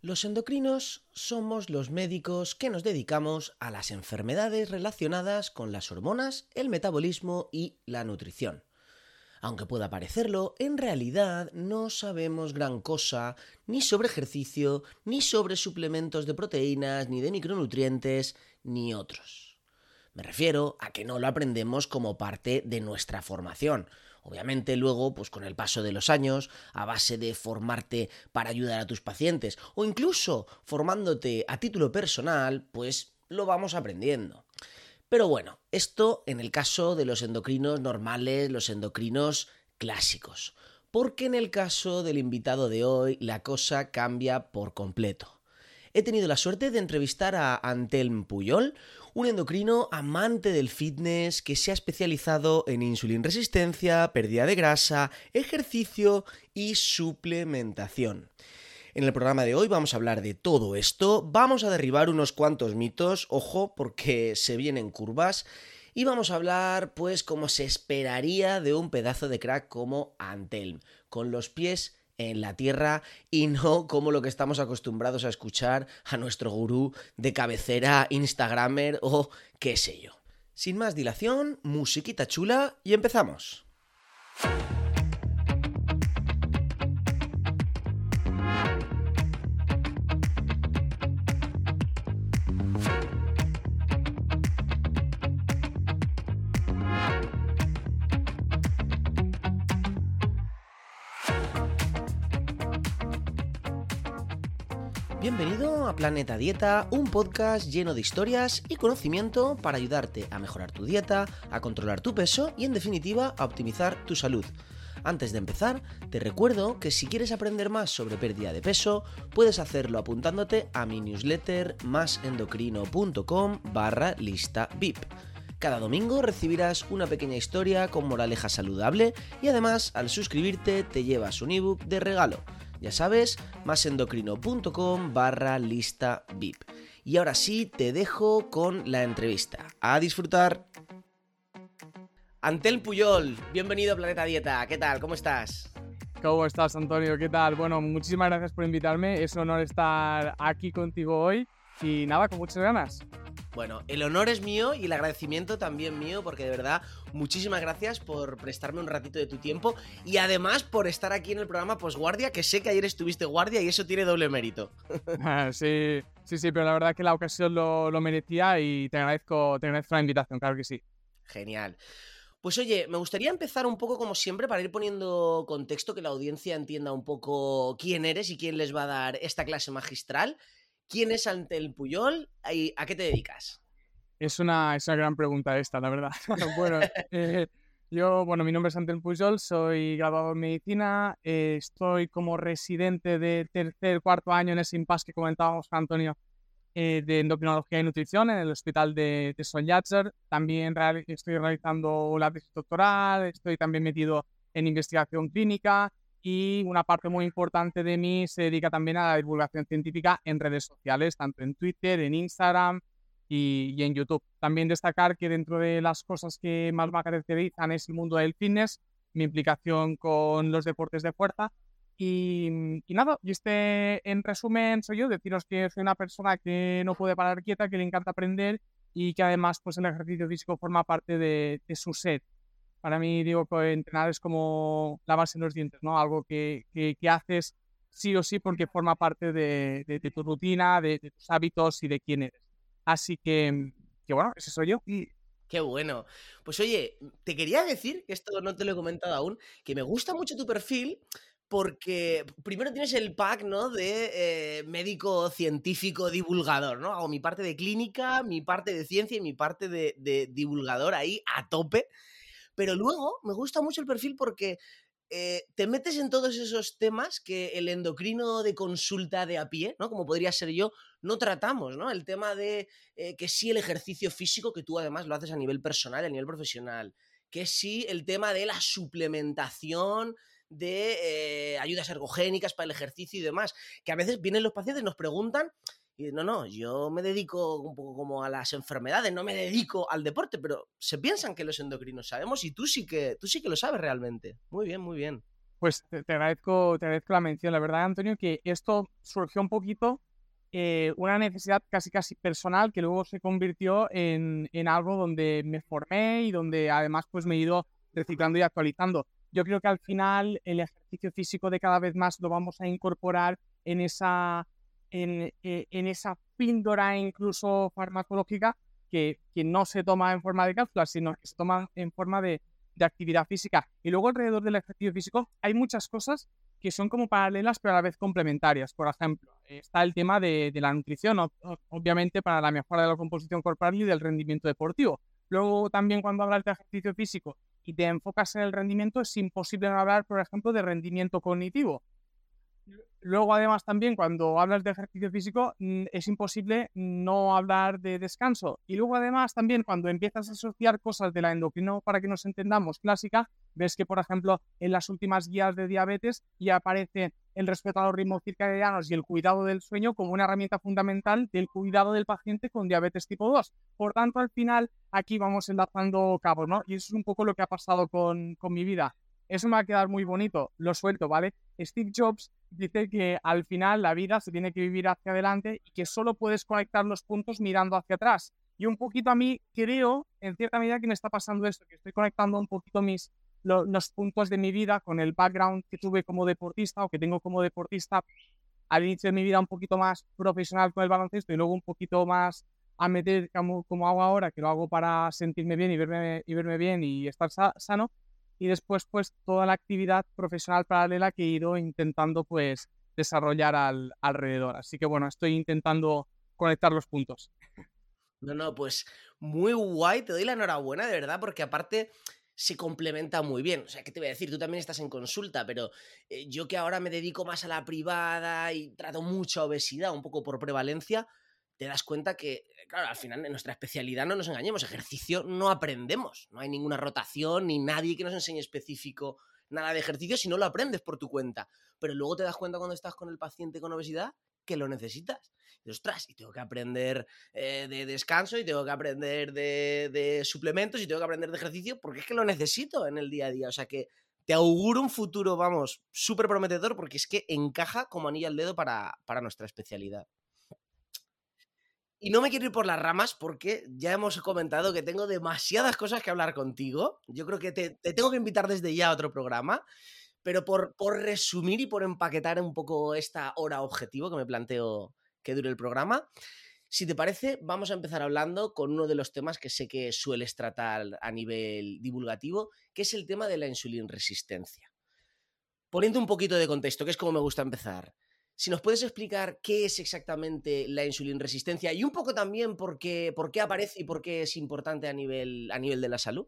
Los endocrinos somos los médicos que nos dedicamos a las enfermedades relacionadas con las hormonas, el metabolismo y la nutrición. Aunque pueda parecerlo, en realidad no sabemos gran cosa ni sobre ejercicio, ni sobre suplementos de proteínas, ni de micronutrientes, ni otros. Me refiero a que no lo aprendemos como parte de nuestra formación, Obviamente luego, pues con el paso de los años, a base de formarte para ayudar a tus pacientes o incluso formándote a título personal, pues lo vamos aprendiendo. Pero bueno, esto en el caso de los endocrinos normales, los endocrinos clásicos. Porque en el caso del invitado de hoy la cosa cambia por completo he tenido la suerte de entrevistar a Antelm Puyol, un endocrino amante del fitness que se ha especializado en insulin resistencia, pérdida de grasa, ejercicio y suplementación. En el programa de hoy vamos a hablar de todo esto, vamos a derribar unos cuantos mitos, ojo, porque se vienen curvas, y vamos a hablar, pues, como se esperaría de un pedazo de crack como Antelm, con los pies en la tierra y no como lo que estamos acostumbrados a escuchar a nuestro gurú de cabecera, Instagramer o qué sé yo. Sin más dilación, musiquita chula y empezamos. Planeta Dieta, un podcast lleno de historias y conocimiento para ayudarte a mejorar tu dieta, a controlar tu peso y en definitiva a optimizar tu salud. Antes de empezar, te recuerdo que si quieres aprender más sobre pérdida de peso, puedes hacerlo apuntándote a mi newsletter másendocrino.com barra lista VIP. Cada domingo recibirás una pequeña historia con moraleja saludable y además al suscribirte te llevas un ebook de regalo. Ya sabes, másendocrino.com barra lista VIP. Y ahora sí, te dejo con la entrevista. A disfrutar. Antel Puyol, bienvenido a Planeta Dieta. ¿Qué tal? ¿Cómo estás? ¿Cómo estás, Antonio? ¿Qué tal? Bueno, muchísimas gracias por invitarme. Es un honor estar aquí contigo hoy. Y nada, con muchas ganas. Bueno, el honor es mío y el agradecimiento también mío, porque de verdad, muchísimas gracias por prestarme un ratito de tu tiempo y además por estar aquí en el programa Postguardia, que sé que ayer estuviste guardia y eso tiene doble mérito. Ah, sí, sí, sí, pero la verdad que la ocasión lo, merecía y te agradezco, te agradezco la invitación, claro que sí. Genial. Pues oye, me gustaría empezar un poco como siempre para ir poniendo contexto, que la audiencia entienda un poco quién eres y quién les va a dar esta clase magistral. ¿Quién es Antel Puyol y a qué te dedicas? Es una, es gran pregunta esta, la verdad. bueno, eh, yo, bueno, mi nombre es Antel Puyol, soy graduado en medicina, eh, estoy como residente de tercer, cuarto año en ese impasse que comentábamos Antonio eh, de endocrinología y nutrición en el hospital de, de Son También estoy realizando la tesis doctoral, estoy también metido en investigación clínica y una parte muy importante de mí se dedica también a la divulgación científica en redes sociales, tanto en Twitter, en Instagram y, en YouTube. También destacar que dentro de las cosas que más me caracterizan es el mundo del fitness, mi implicación con los deportes de fuerza y, nada, y este en resumen soy yo, deciros que soy una persona que no puede parar quieta, que le encanta aprender y que además pues el ejercicio físico forma parte de, de su set para mí digo que entrenar es como lavarse los dientes, ¿no? Algo que, que, haces sí o sí porque forma parte de, tu rutina, de, tus hábitos y de quién eres. Así que, que bueno, ese soy yo. Y... Qué bueno. Pues oye, te quería decir, que esto no te lo he comentado aún, que me gusta mucho tu perfil porque primero tienes el pack, ¿no? De eh, médico científico divulgador, ¿no? Hago mi parte de clínica, mi parte de ciencia y mi parte de, de divulgador ahí a tope. Pero luego me gusta mucho el perfil porque eh, te metes en todos esos temas que el endocrino de consulta de a pie, ¿no? Como podría ser yo, no tratamos, ¿no? El tema de eh, que sí el ejercicio físico, que tú además lo haces a nivel personal, a nivel profesional, que sí el tema de la suplementación de eh, ayudas ergogénicas para el ejercicio y demás, que a veces vienen los pacientes y nos preguntan y no, no, yo me dedico un poco como a las enfermedades, no me dedico al deporte, pero se piensan que los endocrinos sabemos y tú sí que, tú sí que lo sabes realmente. Muy bien, muy bien. Pues te, agradezco, te agradezco la mención. La verdad, Antonio, que esto surgió un poquito eh, una necesidad casi casi personal que luego se convirtió en, en, algo donde me formé y donde además pues me he ido reciclando y actualizando. Yo creo que al final el ejercicio físico de cada vez más lo vamos a incorporar en esa, en, eh, en esa píldora incluso farmacológica que, que, no se toma en forma de cápsula, sino que se toma en forma de, de actividad física. Y luego alrededor del ejercicio físico hay muchas cosas que son como paralelas pero a la vez complementarias. Por ejemplo, está el tema de, de la nutrición, obviamente para la mejora de la composición corporal y del rendimiento deportivo. Luego también cuando hablas de ejercicio físico y te enfocas en el rendimiento, es imposible no hablar, por ejemplo, de rendimiento cognitivo. Luego, además, también cuando hablas de ejercicio físico, mm, es imposible no hablar de descanso. Y luego, además, también cuando empiezas a asociar cosas de la endocrino, para que nos entendamos, clásica, ves que, por ejemplo, en las últimas guías de diabetes ya aparece el respeto a los ritmos circadianos y el cuidado del sueño como una herramienta fundamental del cuidado del paciente con diabetes tipo 2. Por tanto, al final, aquí vamos enlazando cabos, ¿no? Y eso es un poco lo que ha pasado con, con mi vida. Eso me va a quedar muy bonito, lo suelto, ¿vale? Steve Jobs dice que al final la vida se tiene que vivir hacia adelante y que solo puedes conectar los puntos mirando hacia atrás. Y un poquito a mí creo, en cierta medida, que me está pasando esto, que estoy conectando un poquito mis, los puntos de mi vida con el background que tuve como deportista o que tengo como deportista al inicio de mi vida un poquito más profesional con el baloncesto y luego un poquito más a meter como, como hago ahora, que lo hago para sentirme bien y verme, y verme bien y estar sano y después pues toda la actividad profesional paralela que he ido intentando pues desarrollar al, alrededor. Así que bueno, estoy intentando conectar los puntos. No, no, pues muy guay, te doy la enhorabuena de verdad, porque aparte se complementa muy bien. O sea, ¿qué te voy a decir? Tú también estás en consulta, pero eh, yo que ahora me dedico más a la privada y trato mucha obesidad, un poco por prevalencia, te das cuenta que, claro, al final en nuestra especialidad no nos engañemos, ejercicio no aprendemos, no hay ninguna rotación ni nadie que nos enseñe específico nada de ejercicio si no lo aprendes por tu cuenta. Pero luego te das cuenta cuando estás con el paciente con obesidad que lo necesitas. Y ostras, y tengo que aprender eh, de descanso y tengo que aprender de, suplementos y tengo que aprender de ejercicio porque es que lo necesito en el día a día. O sea que te auguro un futuro, vamos, súper prometedor porque es que encaja como anillo al dedo para, para nuestra especialidad. Y no me quiero ir por las ramas porque ya hemos comentado que tengo demasiadas cosas que hablar contigo. Yo creo que te, tengo que invitar desde ya a otro programa. Pero por, por, resumir y por empaquetar un poco esta hora objetivo que me planteo que dure el programa, si te parece, vamos a empezar hablando con uno de los temas que sé que sueles tratar a nivel divulgativo, que es el tema de la insulina resistencia. Poniendo un poquito de contexto, que es como me gusta empezar. Si nos puedes explicar qué es exactamente la insulina resistencia y un poco también por qué, aparece y por qué es importante a nivel, a nivel de la salud.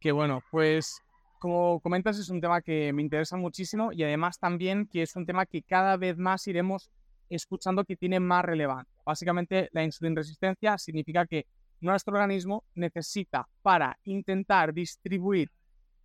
Que bueno, pues como comentas es un tema que me interesa muchísimo y además también que es un tema que cada vez más iremos escuchando que tiene más relevancia. Básicamente la insulina resistencia significa que nuestro organismo necesita para intentar distribuir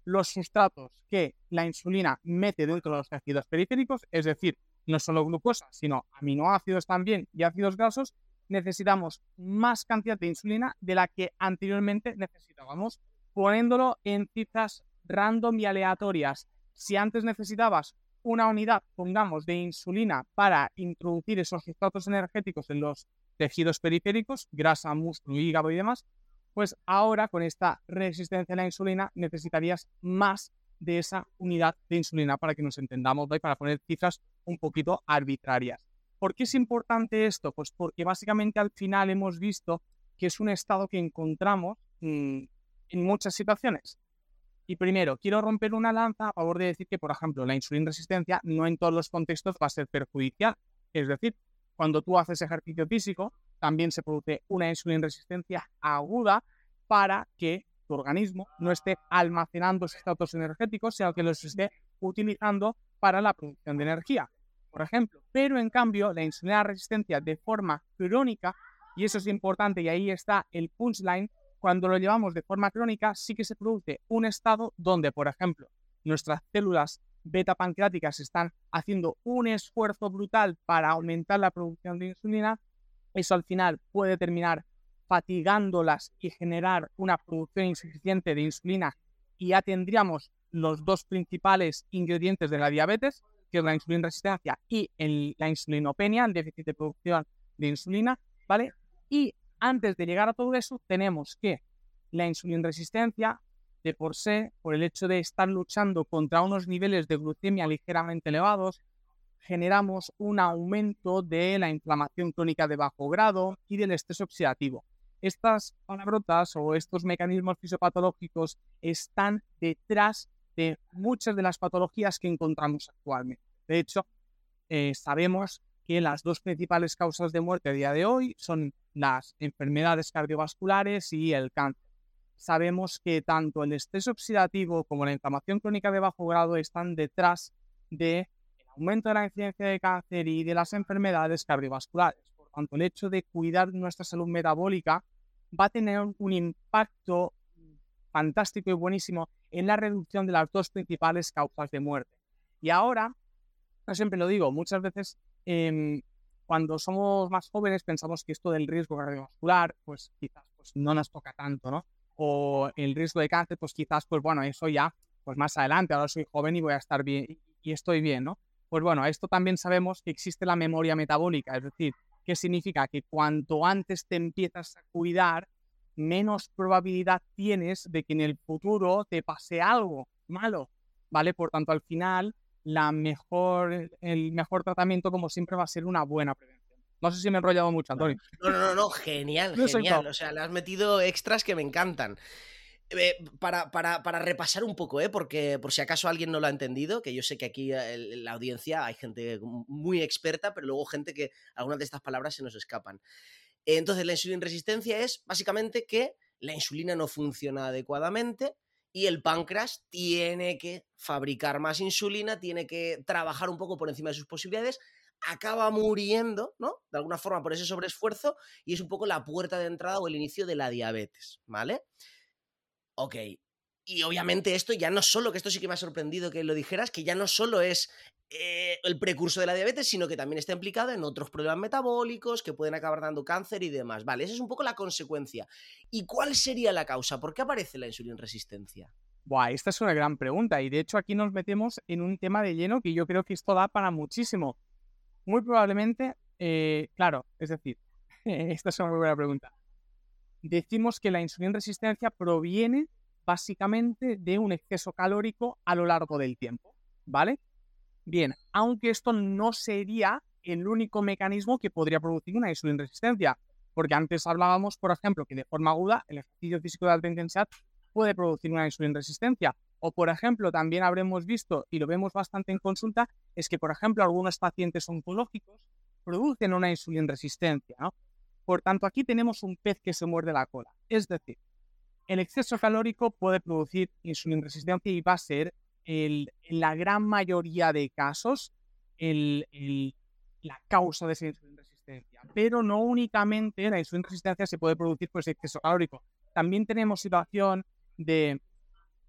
los sustratos que la insulina mete dentro de los tejidos periféricos, es decir, no solo glucosa, sino aminoácidos también y ácidos grasos, necesitamos más cantidad de insulina de la que anteriormente necesitábamos, poniéndolo en cifras random y aleatorias. Si antes necesitabas una unidad, pongamos, de insulina para introducir esos sustratos energéticos en los tejidos periféricos, grasa, músculo, hígado y demás, pues ahora con esta resistencia a la insulina necesitarías más de esa unidad de insulina para que nos entendamos y para poner cifras un poquito arbitrarias. ¿Por qué es importante esto? Pues porque básicamente al final hemos visto que es un estado que encontramos mm, en muchas situaciones. Y primero, quiero romper una lanza a favor de decir que, por ejemplo, la insulina resistencia no en todos los contextos va a ser perjudicial. Es decir, cuando tú haces ejercicio físico, también se produce una insulina resistencia aguda para que tu organismo no esté almacenando esos datos energéticos, sino que los esté utilizando para la producción de energía, por ejemplo. Pero en cambio, la insulina resistencia de forma crónica, y eso es importante, y ahí está el punchline, cuando lo llevamos de forma crónica, sí que se produce un estado donde, por ejemplo, nuestras células beta pancreáticas están haciendo un esfuerzo brutal para aumentar la producción de insulina. Eso al final puede terminar fatigándolas y generar una producción insuficiente de insulina y ya tendríamos los dos principales ingredientes de la diabetes, que es la insulina resistencia y la insulinopenia, el déficit de producción de insulina, ¿vale? Y antes de llegar a todo eso, tenemos que la insulina resistencia, de por sí, por el hecho de estar luchando contra unos niveles de glucemia ligeramente elevados, generamos un aumento de la inflamación crónica de bajo grado y del estrés oxidativo. Estas palabrotas o estos mecanismos fisiopatológicos están detrás de muchas de las patologías que encontramos actualmente. De hecho, eh, sabemos que las dos principales causas de muerte a día de hoy son las enfermedades cardiovasculares y el cáncer. Sabemos que tanto el estrés oxidativo como la inflamación crónica de bajo grado están detrás del aumento de la incidencia de cáncer y de las enfermedades cardiovasculares. Por tanto, el hecho de cuidar nuestra salud metabólica va a tener un impacto fantástico y buenísimo en la reducción de las dos principales causas de muerte. Y ahora, yo siempre lo digo, muchas veces em, cuando somos más jóvenes pensamos que esto del riesgo cardiovascular, pues quizás pues, no nos toca tanto, ¿no? O el riesgo de cáncer, pues quizás, pues bueno, eso ya, pues más adelante, ahora soy joven y voy a estar bien y estoy bien, ¿no? Pues bueno, esto también sabemos que existe la memoria metabólica, es decir, ¿qué significa? Que cuanto antes te empiezas a cuidar, menos probabilidad tienes de que en el futuro te pase algo malo, ¿vale? Por tanto, al final, la mejor, el mejor tratamiento, como siempre, va a ser una buena prevención. No sé si me he enrollado mucho, Antonio. No, no, no, no genial, genial. O sea, le has metido extras que me encantan. Eh, para, para, para, repasar un poco, ¿eh? porque por si acaso alguien no lo ha entendido, que yo sé que aquí en la audiencia hay gente muy experta, pero luego gente que algunas de estas palabras se nos escapan. Entonces, la insulina resistencia es básicamente que la insulina no funciona adecuadamente y el páncreas tiene que fabricar más insulina, tiene que trabajar un poco por encima de sus posibilidades, acaba muriendo, ¿no? De alguna forma por ese sobreesfuerzo y es un poco la puerta de entrada o el inicio de la diabetes, ¿vale? Ok, y obviamente esto ya no solo, que esto sí que me ha sorprendido que lo dijeras, que ya no solo es eh, el precurso de la diabetes, sino que también está implicado en otros problemas metabólicos que pueden acabar dando cáncer y demás. Vale, esa es un poco la consecuencia. ¿Y cuál sería la causa? ¿Por qué aparece la insulina resistencia? Buah, esta es una gran pregunta y de hecho aquí nos metemos en un tema de lleno que yo creo que esto da para muchísimo. Muy probablemente, eh, claro, es decir, esta es una muy buena pregunta. Decimos que la insulina resistencia proviene básicamente de un exceso calórico a lo largo del tiempo, ¿vale? Bien, aunque esto no sería el único mecanismo que podría producir una insulina resistencia, porque antes hablábamos, por ejemplo, que de forma aguda el ejercicio físico de alta intensidad puede producir una insulina resistencia. O, por ejemplo, también habremos visto, y lo vemos bastante en consulta, es que, por ejemplo, algunos pacientes oncológicos producen una insulina resistencia. ¿no? Por tanto, aquí tenemos un pez que se muerde la cola. Es decir, el exceso calórico puede producir insulina resistencia y va a ser en la gran mayoría de casos la causa de esa insulina resistencia. Pero no únicamente la insulina resistencia se puede producir por ese exceso calórico. También tenemos situación de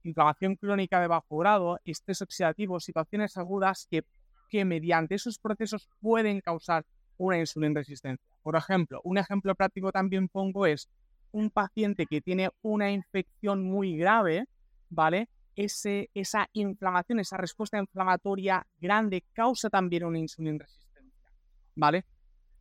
inflamación crónica de bajo grado, estrés oxidativo, situaciones agudas que, que mediante esos procesos pueden causar una insulina resistencia. Por ejemplo, un ejemplo práctico también pongo es un paciente que tiene una infección muy grave, ¿vale? Ese, esa inflamación, esa respuesta inflamatoria grande causa también una insulina resistencia, ¿vale?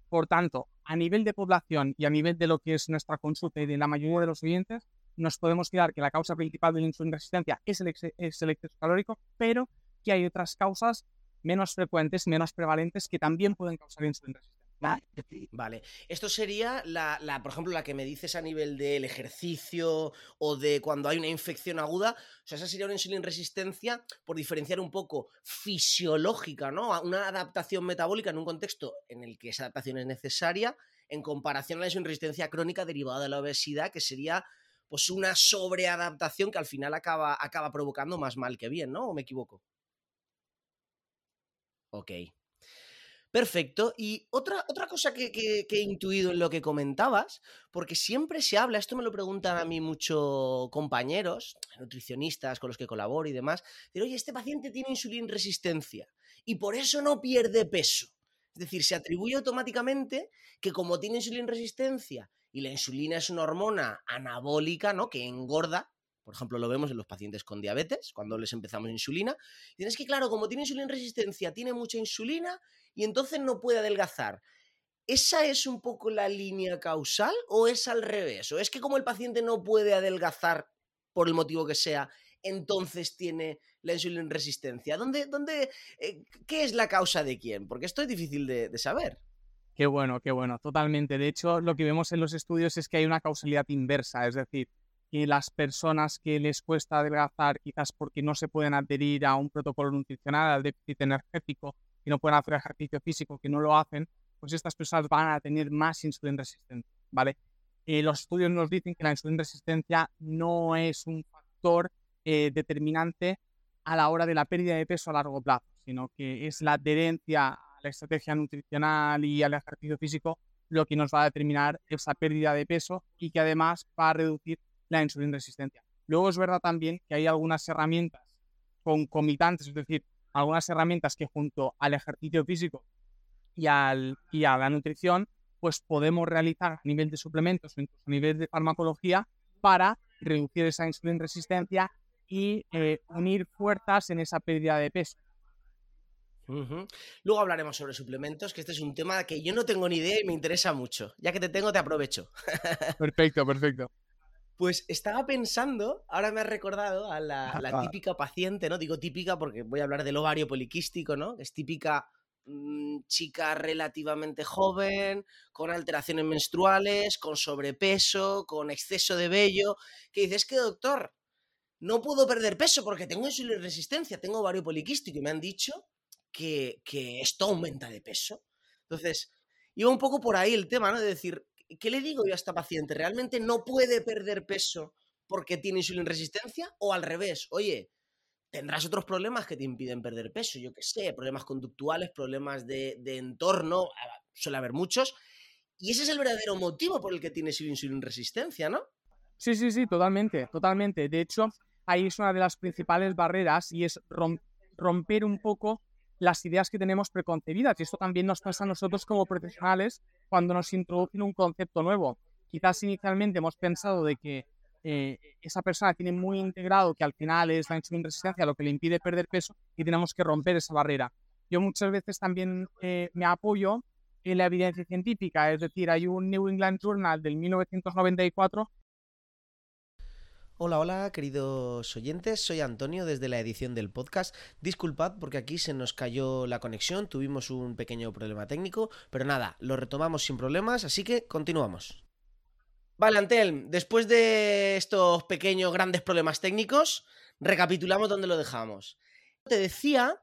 Por tanto, a nivel de población y a nivel de lo que es nuestra consulta y de la mayoría de los oyentes, nos podemos quedar que la causa principal de la insulina resistencia es el, es el exceso calórico, pero que hay otras causas menos frecuentes, menos prevalentes que también pueden causar insulina resistencia. Vale, esto sería la, por ejemplo, la que me dices a nivel del ejercicio o de cuando hay una infección aguda. O sea, esa sería una insulina resistencia por diferenciar un poco fisiológica, ¿no? Una adaptación metabólica en un contexto en el que esa adaptación es necesaria en comparación a la insulina resistencia crónica derivada de la obesidad, que sería pues una sobreadaptación que al final acaba, acaba provocando más mal que bien, ¿no? ¿O me equivoco? Ok. Perfecto. Y otra, otra cosa que, he intuido en lo que comentabas, porque siempre se habla, esto me lo preguntan a mí muchos compañeros, nutricionistas con los que colaboro y demás, de oye, este paciente tiene insulina resistencia y por eso no pierde peso. Es decir, se atribuye automáticamente que como tiene insulina resistencia y la insulina es una hormona anabólica, ¿no? Que engorda, Por ejemplo, lo vemos en los pacientes con diabetes, cuando les empezamos insulina. Y es que, claro, como tiene insulina resistencia, tiene mucha insulina y entonces no puede adelgazar. ¿Esa es un poco la línea causal o es al revés? ¿O es que como el paciente no puede adelgazar por el motivo que sea, entonces tiene la insulina resistencia? ¿Dónde, dónde, eh, ¿Qué es la causa de quién? Porque esto es difícil de, de saber. Qué bueno, qué bueno, totalmente. De hecho, lo que vemos en los estudios es que hay una causalidad inversa, es decir, que las personas que les cuesta adelgazar, quizás porque no se pueden adherir a un protocolo nutricional, al déficit energético, y no pueden hacer ejercicio físico, que no lo hacen, pues estas personas van a tener más insulina resistencia, ¿vale? Eh, los estudios nos dicen que la insulina resistencia no es un factor eh, determinante a la hora de la pérdida de peso a largo plazo, sino que es la adherencia a la estrategia nutricional y al ejercicio físico lo que nos va a determinar esa pérdida de peso y que además va a reducir la insulina resistencia. Luego es verdad también que hay algunas herramientas concomitantes, es decir, algunas herramientas que junto al ejercicio físico y, al, y a la nutrición, pues podemos realizar a nivel de suplementos o incluso a nivel de farmacología para reducir esa insulina resistencia y eh, unir fuerzas en esa pérdida de peso. Luego hablaremos sobre suplementos, que este es un tema que yo no tengo ni idea y me interesa mucho. Ya que te tengo, te aprovecho. perfecto, perfecto. Pues estaba pensando, ahora me has recordado a la, típica paciente, ¿no? Digo típica porque voy a hablar del ovario poliquístico, ¿no? Es típica mm, chica relativamente joven, con alteraciones menstruales, con sobrepeso, con exceso de vello, que dices que doctor, no puedo perder peso porque tengo insulina resistencia, tengo ovario poliquístico y me han dicho que, que esto aumenta de peso. Entonces, iba un poco por ahí el tema, ¿no? De decir, ¿qué le digo yo a esta paciente? ¿Realmente no puede perder peso porque tiene insulina resistencia? O al revés, oye, tendrás otros problemas que te impiden perder peso, yo qué sé, problemas conductuales, problemas de, entorno, suele haber muchos. Y ese es el verdadero motivo por el que tienes insulina resistencia, ¿no? Sí, sí, sí, totalmente, totalmente. De hecho, ahí es una de las principales barreras y es romper un poco las ideas que tenemos preconcebidas. Y esto también nos pasa a nosotros como profesionales cuando nos introducen un concepto nuevo. Quizás inicialmente hemos pensado de que eh, esa persona tiene muy integrado que al final es la insulina resistencia lo que le impide perder peso y tenemos que romper esa barrera. Yo muchas veces también eh, me apoyo en la evidencia científica, es decir, hay un New England Journal del 1994 Hola, hola, queridos oyentes, soy Antonio desde la edición del podcast. Disculpad porque aquí se nos cayó la conexión, tuvimos un pequeño problema técnico, pero nada, lo retomamos sin problemas, así que continuamos. Vale, Antelm, después de estos pequeños grandes problemas técnicos, recapitulamos dónde lo dejamos. Te decía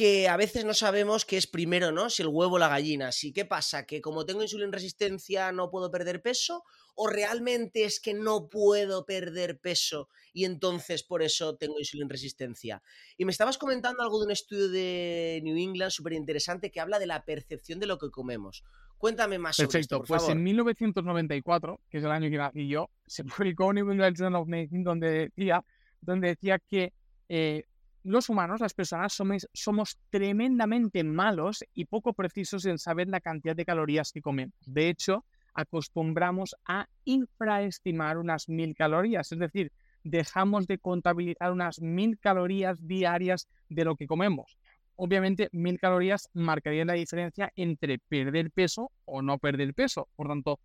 que a veces no sabemos qué es primero, ¿no? Si el huevo o la gallina. Si, ¿qué pasa? ¿Que como tengo insulina resistencia no puedo perder peso? ¿O realmente es que no puedo perder peso y entonces por eso tengo insulina resistencia? Y me estabas comentando algo de un estudio de New England súper interesante que habla de la percepción de lo que comemos. Cuéntame más sobre esto, por pues en 1994, que es el año que nací yo, se publicó New England Journal of Medicine donde decía, donde decía que eh, los humanos, las personas, somos, tremendamente malos y poco precisos en saber la cantidad de calorías que comemos. De hecho, acostumbramos a infraestimar unas mil calorías, es decir, dejamos de contabilizar unas mil calorías diarias de lo que comemos. Obviamente, mil calorías marcarían la diferencia entre perder peso o no perder peso. Por tanto,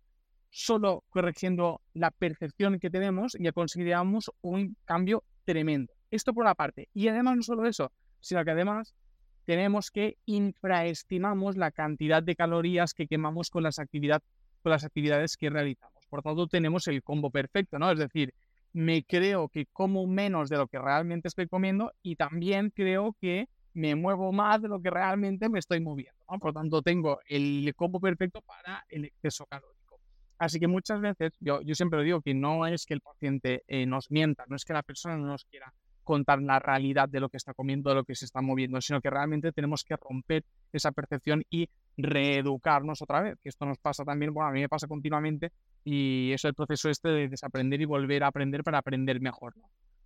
solo corrigiendo la percepción que tenemos ya conseguiríamos un cambio tremendo. Esto por una parte. Y además no solo eso, sino que además tenemos que infraestimamos la cantidad de calorías que quemamos con las, con las actividades que realizamos. Por tanto, tenemos el combo perfecto, ¿no? Es decir, me creo que como menos de lo que realmente estoy comiendo y también creo que me muevo más de lo que realmente me estoy moviendo. Por tanto, tengo el combo perfecto para el exceso calórico. Así que muchas veces, yo, yo siempre digo que no es que el paciente eh, nos mienta, no es que la persona no nos quiera contar la realidad de lo que está comiendo, de lo que se está moviendo, sino que realmente tenemos que romper esa percepción y reeducarnos otra vez, que esto nos pasa también, bueno, a mí me pasa continuamente y eso es el proceso este de desaprender y volver a aprender para aprender mejor.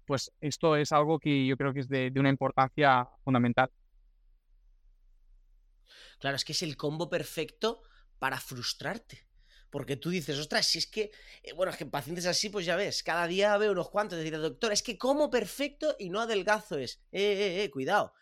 Pues esto es algo que yo creo que es de, de una importancia fundamental. Claro, es que es el combo perfecto para frustrarte. Porque tú dices, ostras, si es que, eh, bueno, es que pacientes así, pues ya ves, cada día veo unos cuantos, decir, doctor, es que como perfecto y no adelgazo es. Eh, eh, eh, cuidado.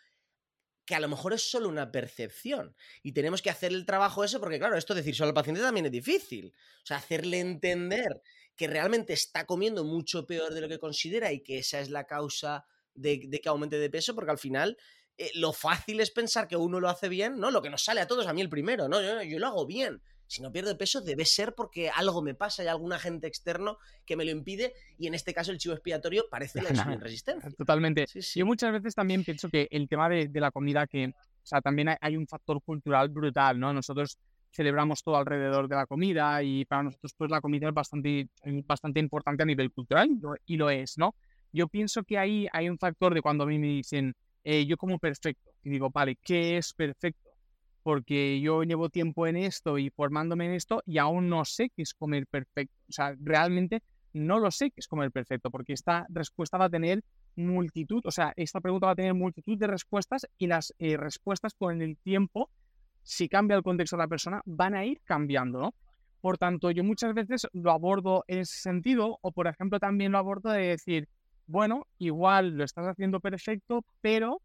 Que a lo mejor es solo una percepción. Y tenemos que hacer el trabajo eso, porque claro, esto decir solo al paciente también es difícil. O sea, hacerle entender que realmente está comiendo mucho peor de lo que considera y que esa es la causa de, que aumente de peso, porque al final eh, lo fácil es pensar que uno lo hace bien, ¿no? Lo que nos sale a todos, a mí el primero, ¿no? Yo, yo lo hago bien. Si no pierdo peso, debe ser porque algo me pasa, hay algún agente externo que me lo impide, y en este caso el chivo expiatorio parece la insulina resistencia. Totalmente. Yo muchas veces también pienso que el tema de, la comida, que, o sea, también hay, un factor cultural brutal, ¿no? Nosotros celebramos todo alrededor de la comida y para nosotros pues la comida es bastante, bastante importante a nivel cultural y lo es, ¿no? Yo pienso que ahí hay un factor de cuando a mí me dicen, eh, yo como perfecto. Y digo, vale, ¿qué es perfecto? Porque yo llevo tiempo en esto y formándome en esto y aún no sé qué es comer perfecto. O sea, realmente no lo sé qué es comer perfecto, porque esta respuesta va a tener multitud, o sea, esta pregunta va a tener multitud de respuestas y las eh, respuestas con el tiempo, si cambia el contexto de la persona, van a ir cambiando, ¿no? Por tanto, yo muchas veces lo abordo en ese sentido, o por ejemplo también lo abordo de decir, bueno, igual lo estás haciendo perfecto, pero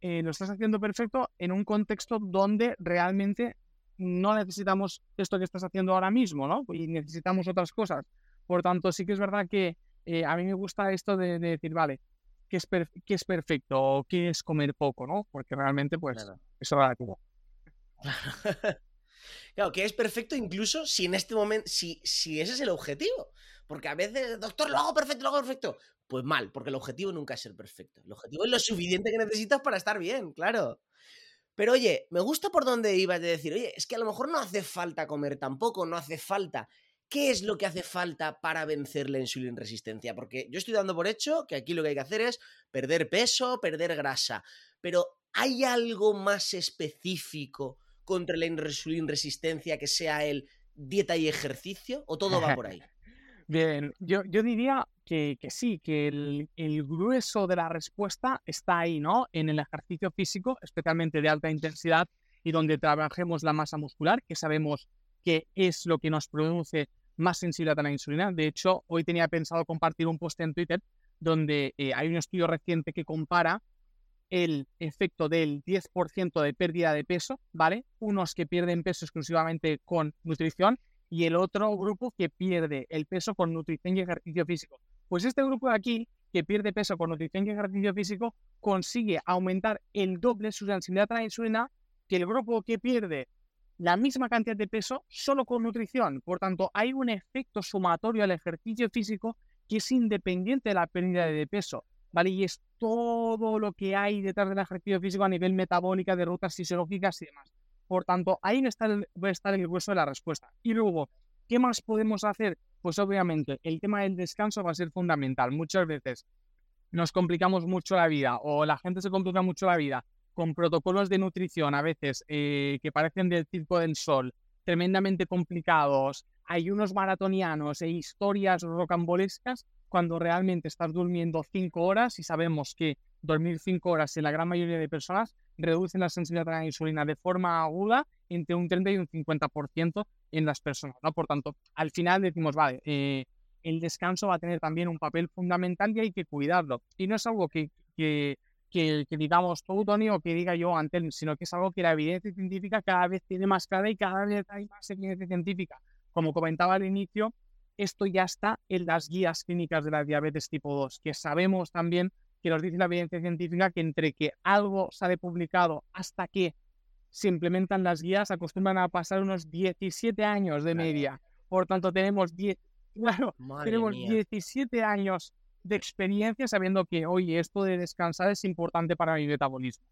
eh, lo estás haciendo perfecto en un contexto donde realmente no necesitamos esto que estás haciendo ahora mismo, ¿no? Y necesitamos otras cosas. Por tanto, sí que es verdad que eh, a mí me gusta esto de, decir, vale, ¿qué es, ¿qué es perfecto o qué es comer poco, ¿no? Porque realmente, pues, eso es relativo. Claro, que es perfecto incluso si en este momento, si, si ese es el objetivo. Porque a veces, doctor, lo hago perfecto, lo hago perfecto. Pues mal, porque el objetivo nunca es ser perfecto. El objetivo es lo suficiente que necesitas para estar bien, claro. Pero oye, me gusta por dónde ibas de decir, oye, es que a lo mejor no hace falta comer tampoco, no hace falta. ¿Qué es lo que hace falta para vencer la insulina resistencia? Porque yo estoy dando por hecho que aquí lo que hay que hacer es perder peso, perder grasa. Pero ¿hay algo más específico contra la insulina resistencia que sea el dieta y ejercicio? ¿O todo va por ahí? Bien, yo, yo diría que, que sí, que el, grueso de la respuesta está ahí, ¿no? En el ejercicio físico, especialmente de alta intensidad, y donde trabajemos la masa muscular, que sabemos que es lo que nos produce más sensibilidad a la insulina. De hecho, hoy tenía pensado compartir un post en Twitter donde eh, hay un estudio reciente que compara el efecto del 10% de pérdida de peso, ¿vale? Unos que pierden peso exclusivamente con nutrición y el otro grupo que pierde el peso con nutrición y ejercicio físico. Pues este grupo de aquí, que pierde peso con nutrición y ejercicio físico, consigue aumentar el doble su sensibilidad a la insulina que el grupo que pierde la misma cantidad de peso solo con nutrición. Por tanto, hay un efecto sumatorio al ejercicio físico que es independiente de la pérdida de peso. ¿Vale? Y es todo lo que hay detrás del ejercicio físico a nivel metabólica, de rutas fisiológicas y demás. Por tanto, ahí va a estar el grueso de la respuesta. Y luego, ¿qué más podemos hacer? Pues obviamente, el tema del descanso va a ser fundamental. Muchas veces nos complicamos mucho la vida o la gente se complica mucho la vida con protocolos de nutrición a veces eh, que parecen del circo del sol, tremendamente complicados, hay unos maratonianos e historias rocambolescas cuando realmente estás durmiendo cinco horas y sabemos que dormir cinco horas en la gran mayoría de personas reduce la sensibilidad a la insulina de forma aguda entre un 30 y un 50% en las personas. ¿no? Por tanto, al final decimos, vale, eh, el descanso va a tener también un papel fundamental y hay que cuidarlo. Y no es algo que, que, que, digamos tú, Tony, o que diga yo ante sino que es algo que la evidencia científica cada vez tiene más clara y cada vez hay más evidencia científica. Como comentaba al inicio, esto ya está en las guías clínicas de la diabetes tipo 2, que sabemos también que nos dice la evidencia científica que entre que algo sale publicado hasta que se implementan las guías acostumbran a pasar unos 17 años de media. Por tanto, tenemos 10, claro, tenemos 17 años de experiencia sabiendo que, oye, esto de descansar es importante para mi metabolismo.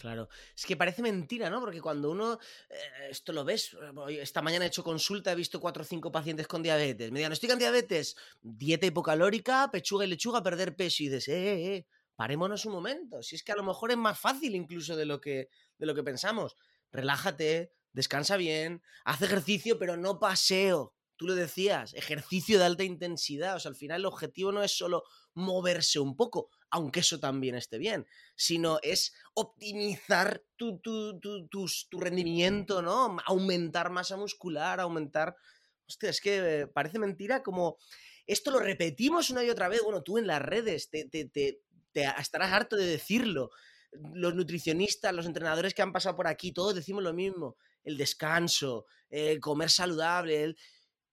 Claro, es que parece mentira, ¿no? Porque cuando uno, eh, esto lo ves, esta mañana he hecho consulta, he visto cuatro o cinco pacientes con diabetes, me diagnostican diabetes, dieta hipocalórica, pechuga y lechuga, perder peso, y dices, eh, eh, eh, parémonos un momento, si es que a lo mejor es más fácil incluso de lo que, de lo que pensamos, relájate, descansa bien, haz ejercicio, pero no paseo, tú lo decías, ejercicio de alta intensidad, o sea, al final el objetivo no es solo moverse un poco, aunque eso también esté bien, sino es optimizar tu, tu, tu, tu rendimiento, ¿no? Aumentar masa muscular, aumentar... Hostia, es que parece mentira como... Esto lo repetimos una y otra vez, bueno, tú en las redes te, te, te, te estarás harto de decirlo. Los nutricionistas, los entrenadores que han pasado por aquí, todos decimos lo mismo. El descanso, el comer saludable, el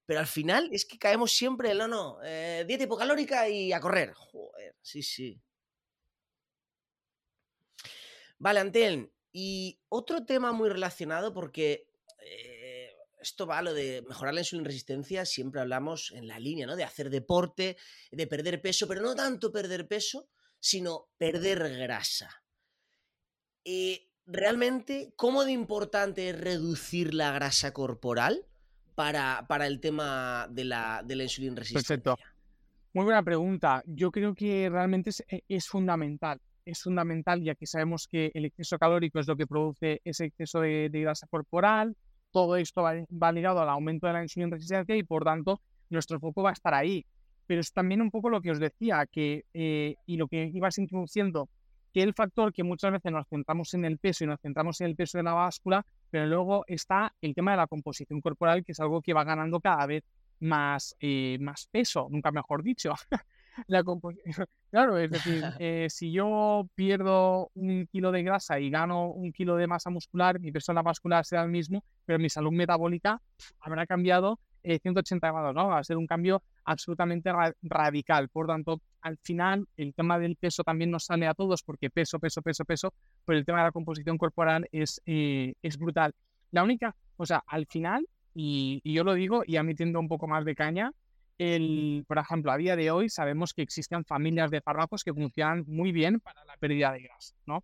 pero al final es que caemos siempre en, no, no, eh, dieta hipocalórica y a correr. Joder, sí, sí. Vale, Antel, y otro tema muy relacionado porque eh, esto va a lo de mejorar la insulina resistencia, siempre hablamos en la línea, ¿no? De hacer deporte, de perder peso, pero no tanto perder peso, sino perder grasa. Eh, realmente, ¿cómo de importante es reducir la grasa corporal? Para, para el tema de la, de la insulina resistencia? Perfecto. Muy buena pregunta. Yo creo que realmente es, e, es, fundamental. Es fundamental ya que sabemos que el exceso calórico es lo que produce ese exceso de, grasa corporal. Todo esto va, va, ligado al aumento de la insulina resistencia y por tanto nuestro foco va a estar ahí. Pero es también un poco lo que os decía que, eh, y lo que ibas introduciendo, que el factor que muchas veces nos centramos en el peso y nos centramos en el peso de la báscula pero luego está el tema de la composición corporal, que es algo que va ganando cada vez más, eh, más peso, nunca mejor dicho. la claro, es decir, eh, si yo pierdo un kilo de grasa y gano un kilo de masa muscular, mi peso muscular será el mismo, pero mi salud metabólica habrá cambiado 180 grados, ¿no? Va a ser un cambio absolutamente radical. Por tanto, al final, el tema del peso también nos sale a todos porque peso, peso, peso, peso, pero el tema de la composición corporal es, eh, es brutal. La única, o sea, al final, y, yo lo digo, y admitiendo un poco más de caña, el, por ejemplo, a día de hoy sabemos que existen familias de fármacos que funcionan muy bien para la pérdida de grasa, ¿no?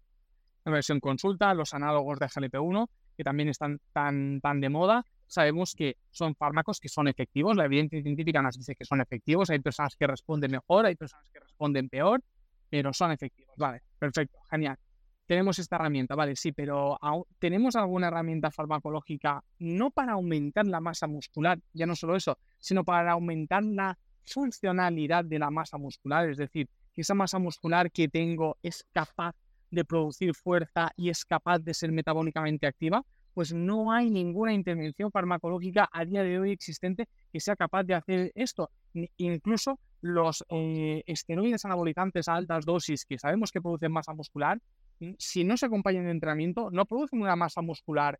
La versión consulta, los análogos de GLP-1, que también están tan, tan de moda, sabemos que son fármacos que son efectivos, la evidencia científica nos dice que son efectivos, hay personas que responden mejor, hay personas que responden peor, pero son efectivos. Vale, perfecto, genial. Tenemos esta herramienta, vale, sí, pero tenemos alguna herramienta farmacológica no para aumentar la masa muscular, ya no solo eso, sino para aumentar la funcionalidad de la masa muscular, es decir, que esa masa muscular que tengo es capaz de producir fuerza y es capaz de ser metabólicamente activa pues no hay ninguna intervención farmacológica a día de hoy existente que sea capaz de hacer esto. Incluso los eh, esteroides anabolizantes a altas dosis, que sabemos que producen masa muscular, mm, si no se acompañan de entrenamiento, no producen una masa muscular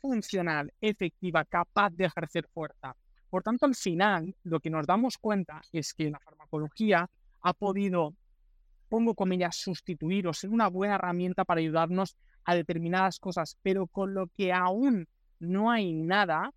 funcional, efectiva, capaz de ejercer fuerza. Por tanto, al final, lo que nos damos cuenta es que la farmacología ha podido, pongo comillas, sustituir o ser una buena herramienta para ayudarnos a determinadas cosas, pero con lo que aún no hay nada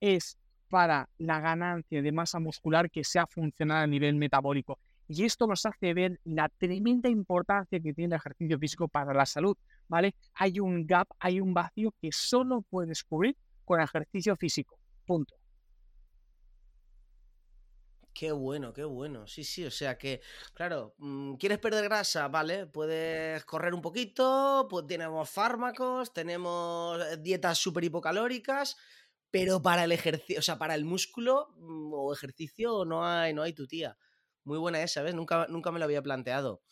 es para la ganancia de masa muscular que sea funcional a nivel metabólico. Y esto nos hace ver la tremenda importancia que tiene el ejercicio físico para la salud, ¿vale? Hay un gap, hay un vacío que solo puedes cubrir con ejercicio físico. Punto. Qué bueno, qué bueno. Sí, sí, o sea que, claro, mm, ¿quieres perder grasa? Vale, puedes correr un poquito, pues tenemos fármacos, tenemos eh, dietas súper hipocalóricas, pero para el ejercicio, o sea, para el músculo mm, o ejercicio no hay, no hay tu tía. Muy buena esa, ¿ves? Nunca, nunca me lo había planteado.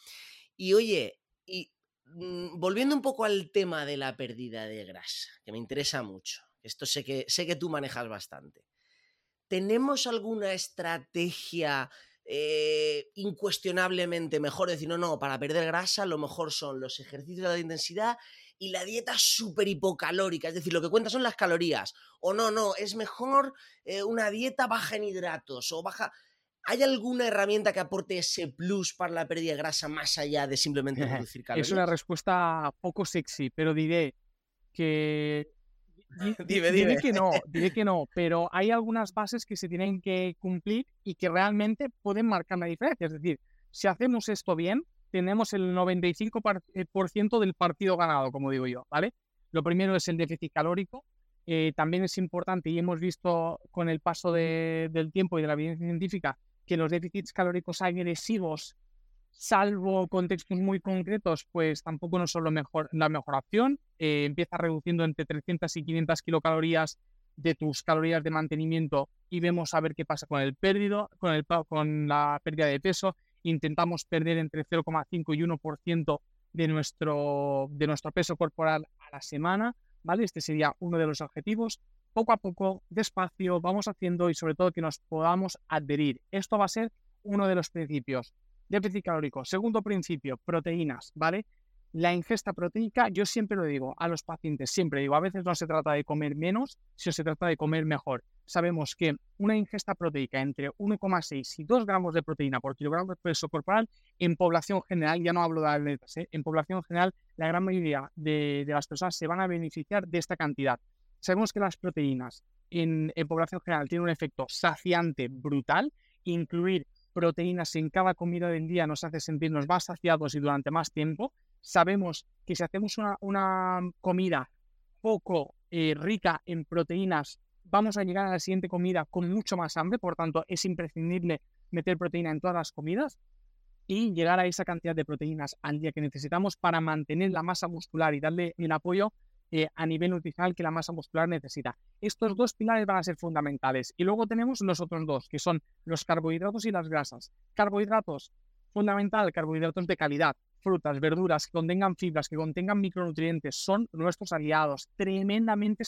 Y oye, y mm, volviendo un poco al tema de la pérdida de grasa, que me interesa mucho. Esto sé que, sé que tú manejas bastante. ¿Tenemos alguna estrategia eh, incuestionablemente mejor? Decir, no, no, para perder grasa lo mejor son los ejercicios de intensidad y la dieta súper hipocalórica, es decir, lo que cuenta son las calorías. O no, no, es mejor eh, una dieta baja en hidratos o baja... ¿Hay alguna herramienta que aporte ese plus para la pérdida de grasa más allá de simplemente reducir calorías? Es una respuesta poco sexy, pero diré que dime, dime. que no, diré que no, pero hay algunas bases que se tienen que cumplir y que realmente pueden marcar la diferencia. Es decir, si hacemos esto bien, tenemos el 95% eh, del partido ganado, como digo yo, ¿vale? Lo primero es el déficit calórico. Eh, también es importante y hemos visto con el paso del tiempo y de la evidencia científica que los déficits calóricos agresivos salvo contextos muy concretos, pues tampoco no son mejor, la mejor opción. Eh, empieza reduciendo entre 300 y 500 kilocalorías de tus calorías de mantenimiento y vemos a ver qué pasa con el perdido, con, el, con la pérdida de peso. intentamos perder entre 0,5 y 1% de nuestro, de nuestro peso corporal a la semana, ¿vale? Este sería uno de los objetivos. Poco a poco, despacio, vamos haciendo y sobre todo que nos podamos adherir. Esto va a ser uno de los principios. Déficit calórico. Segundo principio, proteínas, ¿vale? La ingesta proteica, yo siempre lo digo a los pacientes, siempre digo, a veces no se trata de comer menos, sino se trata de comer mejor. Sabemos que una ingesta proteica entre 1,6 y 2 gramos de proteína por kilogramo de peso corporal, en población general, ya no hablo de atletas, ¿eh? en población general, la gran mayoría de, las personas se van a beneficiar de esta cantidad. Sabemos que las proteínas en, en población general tienen un efecto saciante brutal, incluir proteínas en cada comida del día nos hace sentirnos más saciados y durante más tiempo. Sabemos que si hacemos una, comida poco eh, rica en proteínas, vamos a llegar a la siguiente comida con mucho más hambre, por tanto es imprescindible meter proteína en todas las comidas y llegar a esa cantidad de proteínas al día que necesitamos para mantener la masa muscular y darle el apoyo eh, a nivel nutricional que la masa muscular necesita. Estos dos pilares van a ser fundamentales. Y luego tenemos los otros dos, que son los carbohidratos y las grasas. Carbohidratos, fundamental, carbohidratos de calidad. Frutas, verduras que contengan fibras, que contengan micronutrientes, son nuestros aliados, tremendamente,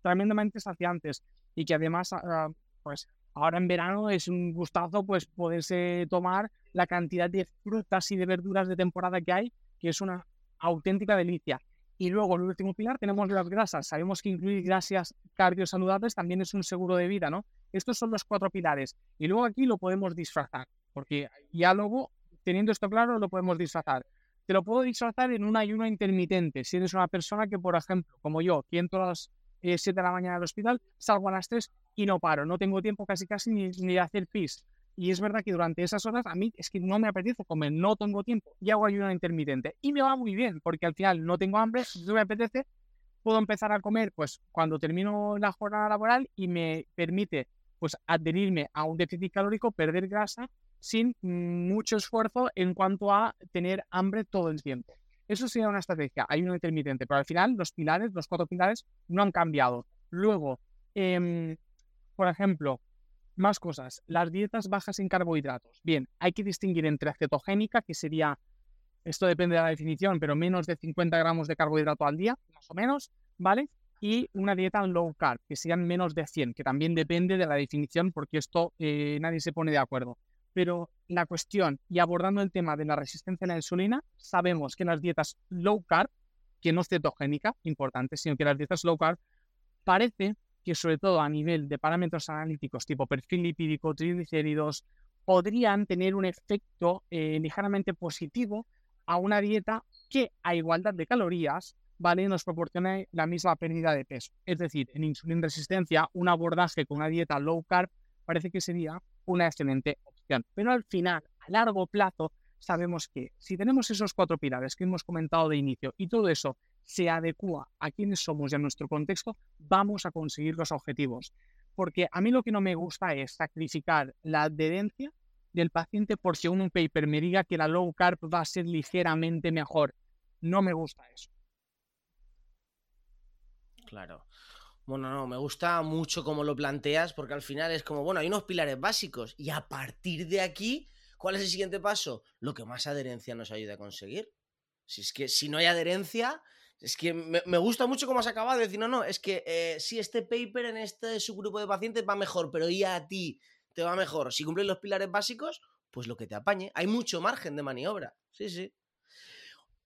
tremendamente saciantes y que además, ah, pues ahora en verano es un gustazo pues poderse tomar la cantidad de frutas y de verduras de temporada que hay, que es una auténtica delicia. Y luego, el último pilar, tenemos las grasas. Sabemos que incluir grasas cardiosaludables también es un seguro de vida, ¿no? Estos son los cuatro pilares. Y luego aquí lo podemos disfrazar, porque ya luego, teniendo esto claro, lo podemos disfrazar. Te lo puedo disfrazar en un ayuno intermitente. Si eres una persona que, por ejemplo, como yo, que entro a las 7 eh, de la mañana al hospital, salgo a las 3 y no paro. No tengo tiempo casi casi ni, ni de hacer pis. Y es verdad que durante esas horas a mí es que no me apetece comer, no tengo tiempo y hago ayuno intermitente. Y me va muy bien porque al final no tengo hambre, no me apetece, puedo empezar a comer pues cuando termino la jornada laboral y me permite pues adherirme a un déficit calórico, perder grasa sin mucho esfuerzo en cuanto a tener hambre todo el tiempo. Eso sería una estrategia, ayuno intermitente, pero al final los pilares, los cuatro pilares no han cambiado. Luego, em, por ejemplo, más cosas. Las dietas bajas en carbohidratos. Bien, hay que distinguir entre cetogénica, que sería, esto depende de la definición, pero menos de 50 gramos de carbohidrato al día, más o menos, ¿vale? Y una dieta low carb, que serían menos de 100, que también depende de la definición, porque esto eh, nadie se pone de acuerdo. Pero la cuestión, y abordando el tema de la resistencia a la insulina, sabemos que las dietas low carb, que no cetogénica, importante, sino que las dietas low carb, parece que sobre todo a nivel de parámetros analíticos tipo perfil lipídico, triglicéridos, podrían tener un efecto eh, ligeramente positivo a una dieta que a igualdad de calorías ¿vale? nos proporcione la misma pérdida de peso. Es decir, en insulina resistencia, un abordaje con una dieta low carb parece que sería una excelente opción. Pero al final, a largo plazo, sabemos que si tenemos esos cuatro pilares que hemos comentado de inicio y todo eso se adecua a quienes somos y a nuestro contexto, vamos a conseguir los objetivos. Porque a mí lo que no me gusta es sacrificar la adherencia del paciente por si un paper me diga que la low carb va a ser ligeramente mejor. No me gusta eso. Claro. Bueno, no, me gusta mucho cómo lo planteas porque al final es como, bueno, hay unos pilares básicos y a partir de aquí, ¿cuál es el siguiente paso? Lo que más adherencia nos ayuda a conseguir. Si es que si no hay adherencia, es que me, gusta mucho cómo has acabado de decir, no, no, es que eh, sí, este paper en este subgrupo de pacientes va mejor, pero y a ti te va mejor. Si cumples los pilares básicos, pues lo que te apañe. Hay mucho margen de maniobra. Sí, sí.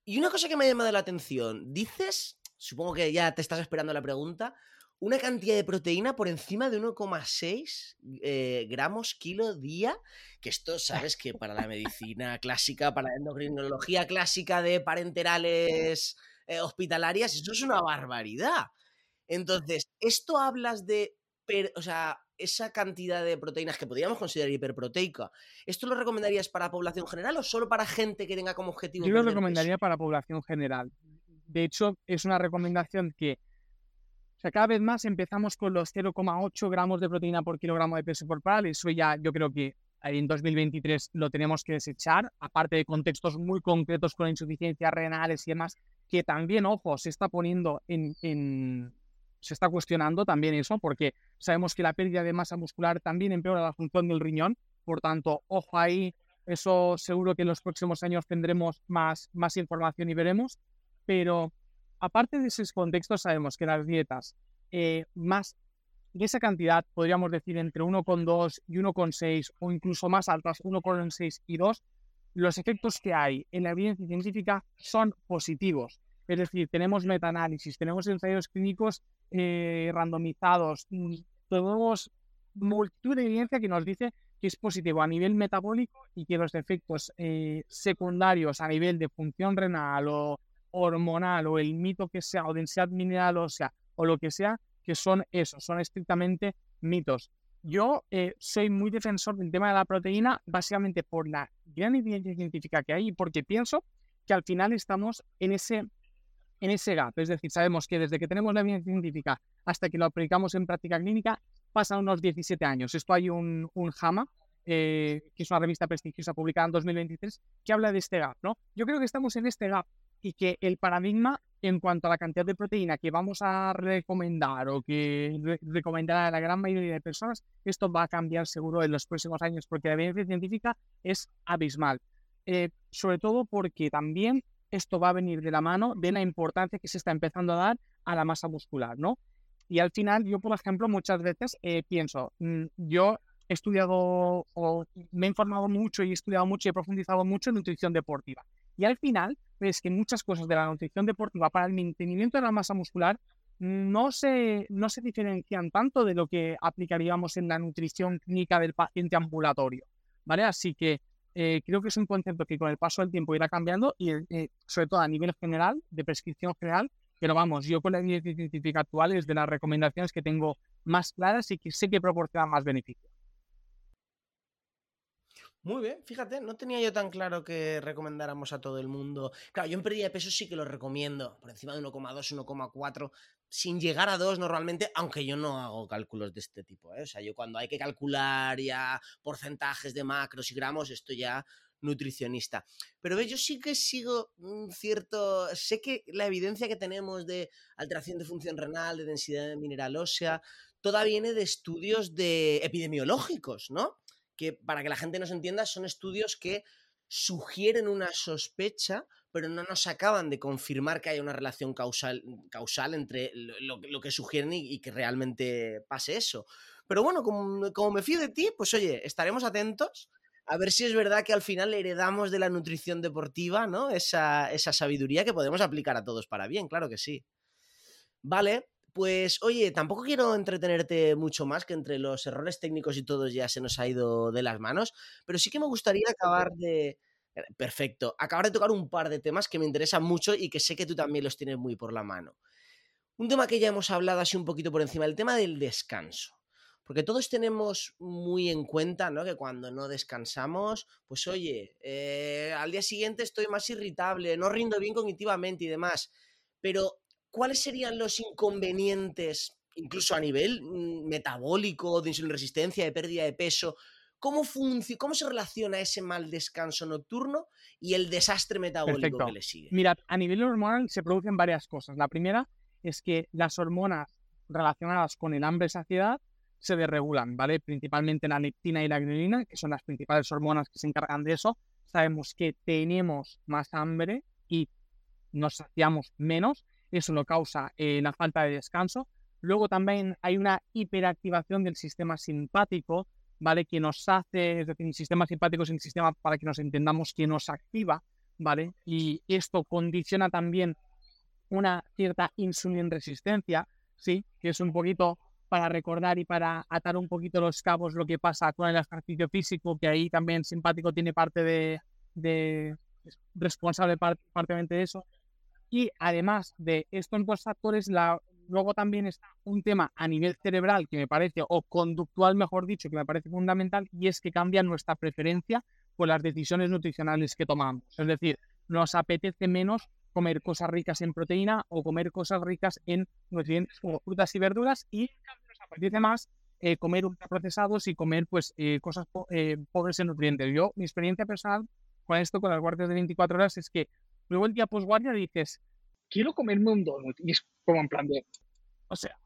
Y una cosa que me ha llamado la atención, dices, supongo que ya te estás esperando la pregunta, una cantidad de proteína por encima de 1,6 eh, gramos kilo día, que esto sabes que para la medicina clásica, para la endocrinología clásica de parenterales eh, hospitalarias, eso es una barbaridad. Entonces, esto hablas de, o sea, esa cantidad de proteínas que podríamos considerar hiperproteica, ¿esto lo recomendarías para población general o solo para gente que tenga como objetivo? Yo lo recomendaría para población general. De hecho, es una recomendación que, o sea, cada vez más empezamos con los 0,8 gramos de proteína por kilogramo de peso corporal. Eso ya yo creo que en 2023 lo tenemos que desechar, aparte de contextos muy concretos con insuficiencias renales y demás, que también, ojo, se está poniendo en, se está cuestionando también eso, porque sabemos que la pérdida de masa muscular también empeora la función del riñón, por tanto, ojo ahí, Eso seguro que en los próximos años tendremos más, más información y veremos. Pero aparte de esos contextos, sabemos que las dietas eh, más de esa cantidad, podríamos decir entre 1,2 y 1,6 o incluso más altas, 1,6 y 2, los efectos que hay en la evidencia científica son positivos. Es decir, tenemos metaanálisis, tenemos ensayos clínicos eh, randomizados, mm, tenemos multitud de evidencia que nos dice que es positivo a nivel metabólico y que los efectos eh, secundarios a nivel de función renal o hormonal o el mito que sea o densidad mineral o sea o lo que sea, que son esos, son estrictamente mitos. Yo eh, soy muy defensor del tema de la proteína, básicamente por la gran evidencia científica que hay y porque pienso que al final estamos en ese, en ese gap. Es decir, sabemos que desde que tenemos la evidencia científica hasta que lo aplicamos en práctica clínica, pasan unos 17 años. Esto hay un, un JAMA, eh, que es una revista prestigiosa publicada en 2023, que habla de este gap. ¿no? Yo creo que estamos en este gap y que el paradigma en cuanto a la cantidad de proteína que vamos a recomendar o que recomendará la gran mayoría de personas, esto va a cambiar seguro en los próximos años porque la evidencia científica es abismal. Eh, sobre todo porque también esto va a venir de la mano de la importancia que se está empezando a dar a la masa muscular, ¿no? Y al final, yo, por ejemplo, muchas veces eh, pienso, mm, yo he estudiado o me he informado mucho y he estudiado mucho y he profundizado mucho en nutrición deportiva. Y al final, ves que muchas cosas de la nutrición deportiva para el mantenimiento de la masa muscular no se, no se diferencian tanto de lo que aplicaríamos en la nutrición clínica del paciente ambulatorio. ¿vale? Así que eh, creo que es un concepto que con el paso del tiempo irá cambiando y eh, sobre todo a nivel general, de prescripción general, pero vamos, yo con la evidencia científica actual es de las recomendaciones que tengo más claras y que sé que proporcionan más beneficios. Muy bien, fíjate, no tenía yo tan claro que recomendáramos a todo el mundo. Claro, yo en pérdida de peso sí que lo recomiendo, por encima de 1,2, 1,4, sin llegar a 2 normalmente, aunque yo no hago cálculos de este tipo. ¿eh? O sea, yo cuando hay que calcular ya porcentajes de macros y gramos, esto ya nutricionista. Pero ¿ves? yo sí que sigo un cierto. Sé que la evidencia que tenemos de alteración de función renal, de densidad mineral ósea, toda viene de estudios de epidemiológicos, ¿no? Que para que la gente nos entienda son estudios que sugieren una sospecha, pero no nos acaban de confirmar que haya una relación causal, causal entre lo, que sugieren y, que realmente pase eso. Pero bueno, como, me fío de ti, pues oye, estaremos atentos a ver si es verdad que al final heredamos de la nutrición deportiva, ¿no? Esa, esa sabiduría que podemos aplicar a todos para bien, claro que sí. Vale, pues oye, tampoco quiero entretenerte mucho más, que entre los errores técnicos y todos ya se nos ha ido de las manos, pero sí que me gustaría acabar de... Eh, perfecto, acabar de tocar un par de temas que me interesan mucho y que sé que tú también los tienes muy por la mano. Un tema que ya hemos hablado así un poquito por encima, el tema del descanso. Porque todos tenemos muy en cuenta, ¿no? Que cuando no descansamos, pues oye, eh, al día siguiente estoy más irritable, no rindo bien cognitivamente y demás. Pero ¿cuáles serían los inconvenientes, incluso a nivel mm, metabólico, de resistencia, de pérdida de peso? ¿Cómo, ¿Cómo se relaciona ese mal descanso nocturno y el desastre metabólico que le sigue? Mira, a nivel hormonal se producen varias cosas. La primera es que las hormonas relacionadas con el hambre y saciedad se desregulan, ¿vale? Principalmente la leptina y la grelina, que son las principales hormonas que se encargan de eso. Sabemos que tenemos más hambre y nos saciamos menos eso lo causa eh, la falta de descanso. Luego también hay una hiperactivación del sistema simpático, ¿vale? Que nos hace, es decir, el sistema simpático es un sistema para que nos entendamos que nos activa, ¿vale? Y esto condiciona también una cierta insulin resistencia, ¿sí? Que es un poquito para recordar y para atar un poquito los cabos lo que pasa con el ejercicio físico, que ahí también simpático tiene parte de, de responsable parte de eso. Y además de estos dos factores, la, luego también está un tema a nivel cerebral que me parece, o conductual mejor dicho, que me parece fundamental, y es que cambia nuestra preferencia por las decisiones nutricionales que tomamos. Es decir, nos apetece menos comer cosas ricas en proteína o comer cosas ricas en nutrientes como frutas y verduras y nos apetece más eh, comer ultraprocesados y comer pues eh, cosas eh, pobres en nutrientes. Yo, mi experiencia personal con esto, con las guardias de 24 horas, es que Luego el día postguardia dices, quiero comerme un donut. Y es como en plan de, o sea,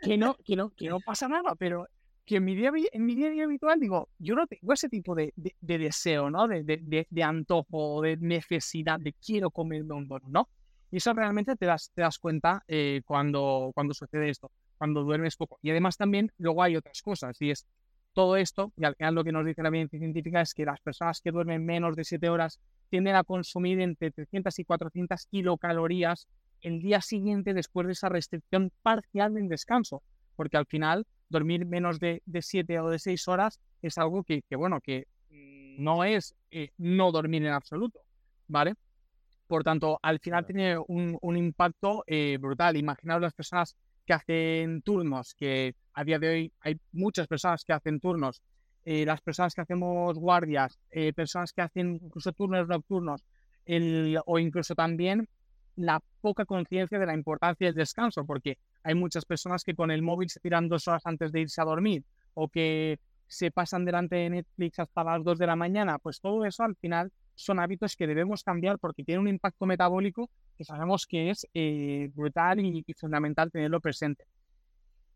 que no, que no, que no pasa nada, pero que en mi día, en mi a día habitual digo, yo no tengo ese tipo de, de, deseo, ¿no? De, de, de, antojo, de necesidad, de quiero comerme un donut, ¿no? Y eso realmente te das, te das cuenta eh, cuando, cuando sucede esto, cuando duermes poco. Y además también luego hay otras cosas, y es todo esto, y al final lo que nos dice la evidencia científica es que las personas que duermen menos de 7 horas tienden a consumir entre 300 y 400 kilocalorías el día siguiente después de esa restricción parcial del descanso, porque al final dormir menos de, de 7 o de 6 horas es algo que, que bueno, que no es eh, no dormir en absoluto, ¿vale? Por tanto, al final tiene un, un impacto eh, brutal. Imaginaos las personas que hacen turnos, que a día de hoy hay muchas personas que hacen turnos, eh, las personas que hacemos guardias, eh, personas que hacen incluso turnos nocturnos, o incluso también la poca conciencia de la importancia del descanso, porque hay muchas personas que con el móvil se tiran dos horas antes de irse a dormir o que se pasan delante de Netflix hasta las dos de la mañana, pues todo eso al final son hábitos que debemos cambiar porque tienen un impacto metabólico que sabemos que es eh, brutal y, fundamental tenerlo presente.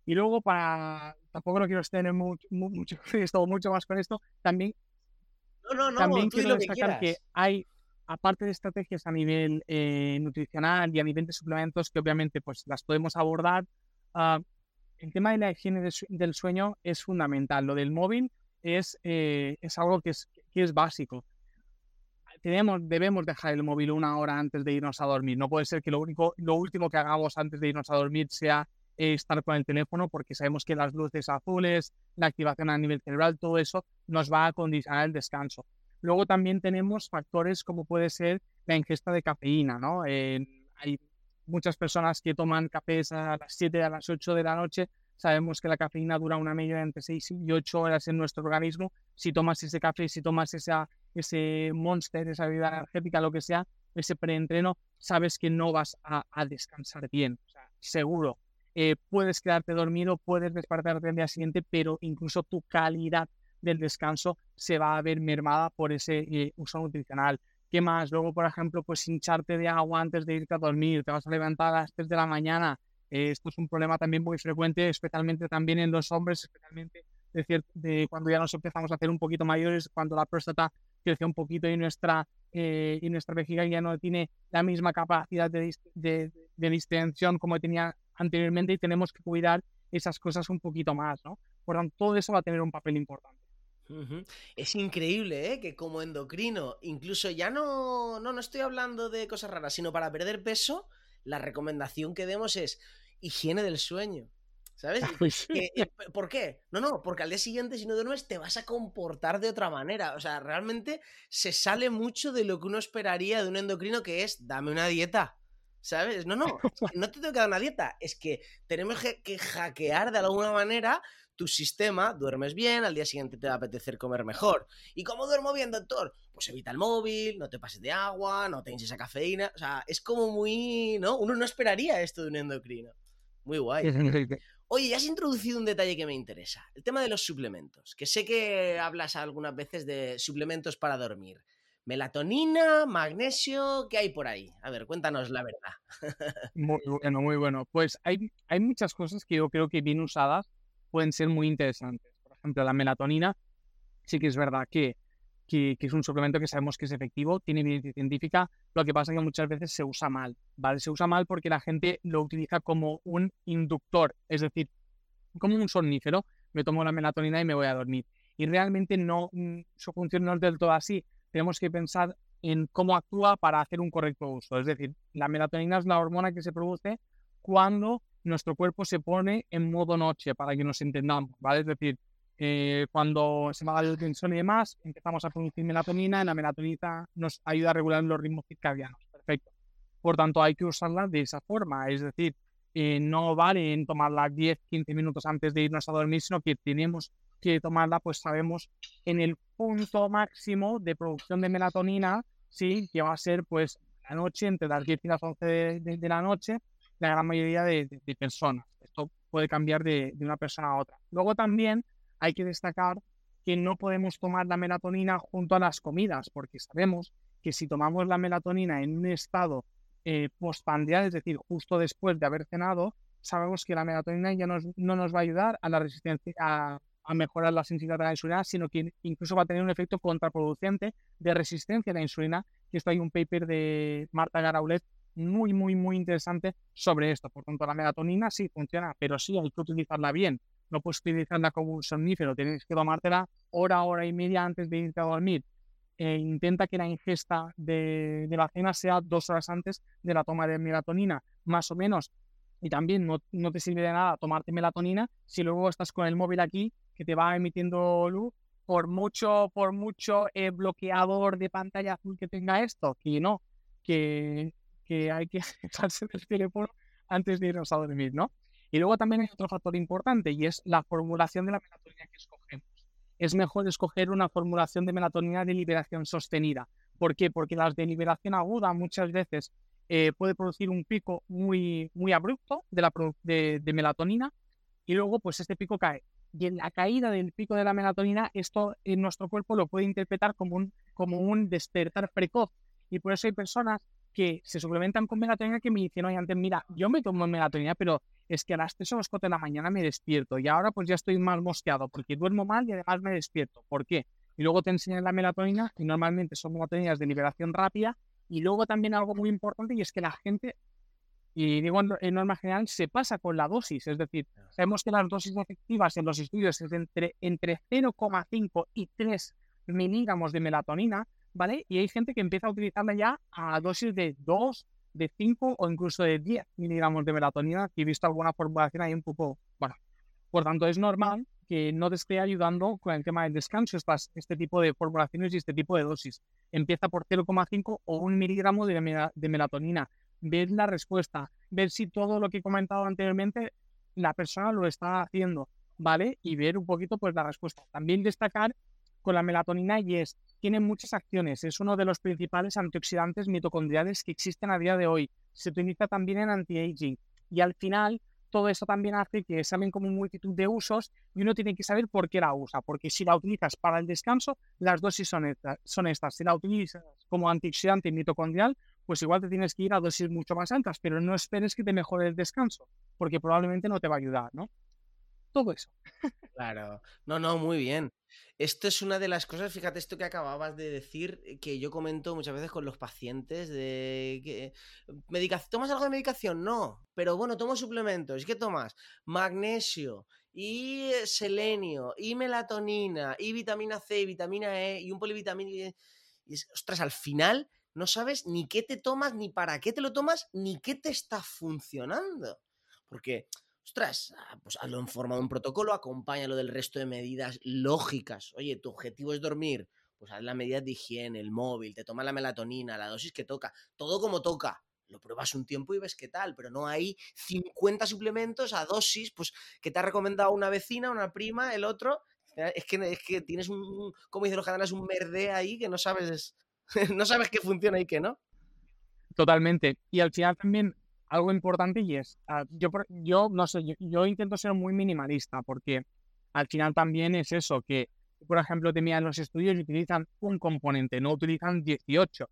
Y luego, para tampoco lo quiero extender mucho, mucho, mucho más con esto, también, también quiero destacar que, hay, aparte de estrategias a nivel eh, nutricional y a nivel de suplementos, que obviamente pues las podemos abordar, uh, el tema de la higiene del sueño es fundamental. Lo del móvil es, eh, es algo que es, que es básico tenemos, debemos dejar el móvil una hora antes de irnos a dormir. No puede ser que lo, único, lo último que hagamos antes de irnos a dormir sea estar con el teléfono porque sabemos que las luces azules, la activación a nivel cerebral, todo eso nos va a condicionar el descanso. Luego también tenemos factores como puede ser la ingesta de cafeína, ¿no? hay muchas personas que toman cafés a las 7, a las 8 de la noche. Sabemos que la cafeína dura una media entre 6 y 8 horas en nuestro organismo. Si tomas ese café, si tomas esa ese monster, esa bebida energética, lo que sea, ese preentreno, sabes que no vas a, descansar bien, seguro. Eh, puedes quedarte dormido, puedes despertarte el día siguiente, pero incluso tu calidad del descanso se va a ver mermada por ese eh, uso nutricional. ¿Qué más? Luego, por ejemplo, pues hincharte de agua antes de irte a dormir, te vas a levantar a las 3 de la mañana. Eh, esto es un problema también muy frecuente, especialmente también en los hombres, especialmente de cuando ya nos empezamos a hacer un poquito mayores, cuando la próstata crece un poquito y nuestra, eh, y nuestra vejiga ya no tiene la misma capacidad de, de, distensión como tenía anteriormente y tenemos que cuidar esas cosas un poquito más, ¿no? Por tanto, todo eso va a tener un papel importante. Es increíble, ¿eh? Que como endocrino, incluso ya no, no, no estoy hablando de cosas raras, sino para perder peso, la recomendación que demos es higiene del sueño. ¿Sabes? Eh, ¿Por qué? No, no, porque al día siguiente, si no duermes, te vas a comportar de otra manera. O sea, realmente se sale mucho de lo que uno esperaría de un endocrino, que es dame una dieta. ¿Sabes? No, no, no te tengo que dar una dieta. Es que tenemos que hackear de alguna manera tu sistema, duermes bien, al día siguiente te va a apetecer comer mejor. ¿Y cómo duermo bien, doctor? Pues evita el móvil, no te pases de agua, no tengas esa cafeína. O sea, es como muy. ¿No? Uno no esperaría esto de un endocrino. Muy guay. Oye, ya has introducido un detalle que me interesa, el tema de los suplementos, que sé que hablas algunas veces de suplementos para dormir. Melatonina, magnesio, ¿qué hay por ahí? A ver, cuéntanos la verdad. Muy bueno, muy bueno. Pues hay, hay muchas cosas que yo creo que bien usadas pueden ser muy interesantes. Por ejemplo, la melatonina, sí que es verdad que que, es un suplemento que sabemos que es efectivo, tiene evidencia científica, lo que pasa es que muchas veces se usa mal, ¿vale? Se usa mal porque la gente lo utiliza como un inductor, es decir, como un somnífero, me tomo la melatonina y me voy a dormir. Y realmente no, mm, su función no es del todo así. Tenemos que pensar en cómo actúa para hacer un correcto uso. Es decir, la melatonina es la hormona que se produce cuando nuestro cuerpo se pone en modo noche, para que nos entendamos, ¿vale? Es decir, eh, cuando se va el tensión y demás, empezamos a producir melatonina y la melatonina nos ayuda a regular los ritmos circadianos. Perfecto. Por tanto, hay que usarla de esa forma, es decir, eh, no vale en tomarla 10, 15 minutos antes de irnos a dormir, sino que tenemos que tomarla, pues sabemos, en el punto máximo de producción de melatonina, sí, que va a ser pues la noche, entre las 10 y las 11 de, la noche, la gran mayoría de, personas. Esto puede cambiar de, de una persona a otra. Luego también hay que destacar que no podemos tomar la melatonina junto a las comidas, porque sabemos que si tomamos la melatonina en un estado eh, postprandial, es decir, justo después de haber cenado, sabemos que la melatonina ya no nos va a ayudar a la resistencia, a, a mejorar la sensibilidad de la insulina, sino que incluso va a tener un efecto contraproducente de resistencia a la insulina. Esto hay un paper de Marta Garaulet muy, muy, muy interesante sobre esto. Por tanto, la melatonina sí funciona, pero sí hay que utilizarla bien. No puedes utilizarla como un somnífero, tienes que tomártela hora, hora y media antes de irte a dormir. E intenta que la ingesta de, la cena sea dos horas antes de la toma de melatonina, más o menos. Y también no, no te sirve de nada tomarte melatonina si luego estás con el móvil aquí que te va emitiendo luz por mucho, por mucho eh, bloqueador de pantalla azul que tenga esto, que no, que, hay que dejarse del teléfono antes de irnos a dormir, ¿no? Y luego también hay otro factor importante y es la formulación de la melatonina que escogemos. Es mejor escoger una formulación de melatonina de liberación sostenida. ¿Por qué? Porque las de liberación aguda muchas veces eh, puede producir un pico muy, muy abrupto de, la, de, melatonina y luego pues este pico cae. Y en la caída del pico de la melatonina, esto en nuestro cuerpo lo puede interpretar como un, como un despertar precoz. Y por eso hay personas que se suplementan con melatonina que me dicen, oye, antes, mira, yo me tomo melatonina, pero es que a las 3 o las 4 de la mañana me despierto y ahora pues ya estoy más mosqueado porque duermo mal y además me despierto. ¿Por qué? Y luego te enseñan la melatonina y normalmente son melatoninas de liberación rápida y luego también algo muy importante y es que la gente, y digo en norma general, se pasa con la dosis. Es decir, sabemos que las dosis efectivas en los estudios es entre, entre 0,5 y 3 miligramos de melatonina, ¿vale? Y hay gente que empieza a utilizarla ya a dosis de 2, de 5 o incluso de 10 miligramos de melatonina, y he visto alguna formulación ahí un poco, bueno, por tanto es normal que no te esté ayudando con el tema del descanso estas, este tipo de formulaciones y este tipo de dosis. Empieza por 0,5 o 1 miligramo de, de melatonina. Ver la respuesta, ver si todo lo que he comentado anteriormente la persona lo está haciendo, ¿vale? Y ver un poquito pues la respuesta. También destacar con la melatonina y es, tiene muchas acciones, es uno de los principales antioxidantes mitocondriales que existen a día de hoy. Se utiliza también en anti-aging y al final todo eso también hace que salen como multitud de usos y uno tiene que saber por qué la usa, porque si la utilizas para el descanso, las dosis son estas. Son estas. Si la utilizas como antioxidante mitocondrial, pues igual te tienes que ir a dosis mucho más altas, pero no esperes que te mejore el descanso, porque probablemente no te va a ayudar, ¿no? Todo eso. Claro, no, no, muy bien. Esto es una de las cosas, fíjate esto que acababas de decir, eh, que yo comento muchas veces con los pacientes de que ¿tomas algo de medicación? No, pero bueno, tomo suplementos. ¿Y qué tomas? Magnesio y eh, selenio y melatonina y vitamina C, y vitamina E y un polivitamínico. Y, ostras, al final no sabes ni qué te tomas, ni para qué te lo tomas, ni qué te está funcionando. Porque ostras, ah, pues hazlo en forma de un protocolo, acompáñalo del resto de medidas lógicas. Oye, tu objetivo es dormir, pues haz las medidas de higiene, el móvil, te toma la melatonina, la dosis que toca, todo como toca. Lo pruebas un tiempo y ves qué tal, pero no hay 50 suplementos a dosis, pues que te ha recomendado una vecina, una prima, el otro. Es que, es que tienes un, como dicen los canales, un merde ahí que no sabes, no sabes qué funciona y qué no. Totalmente. Y al final también algo importante y es, ah, yo, yo no sé, yo, intento ser muy minimalista porque al final también es eso, que por ejemplo te miran los estudios y utilizan un componente, no utilizan 18.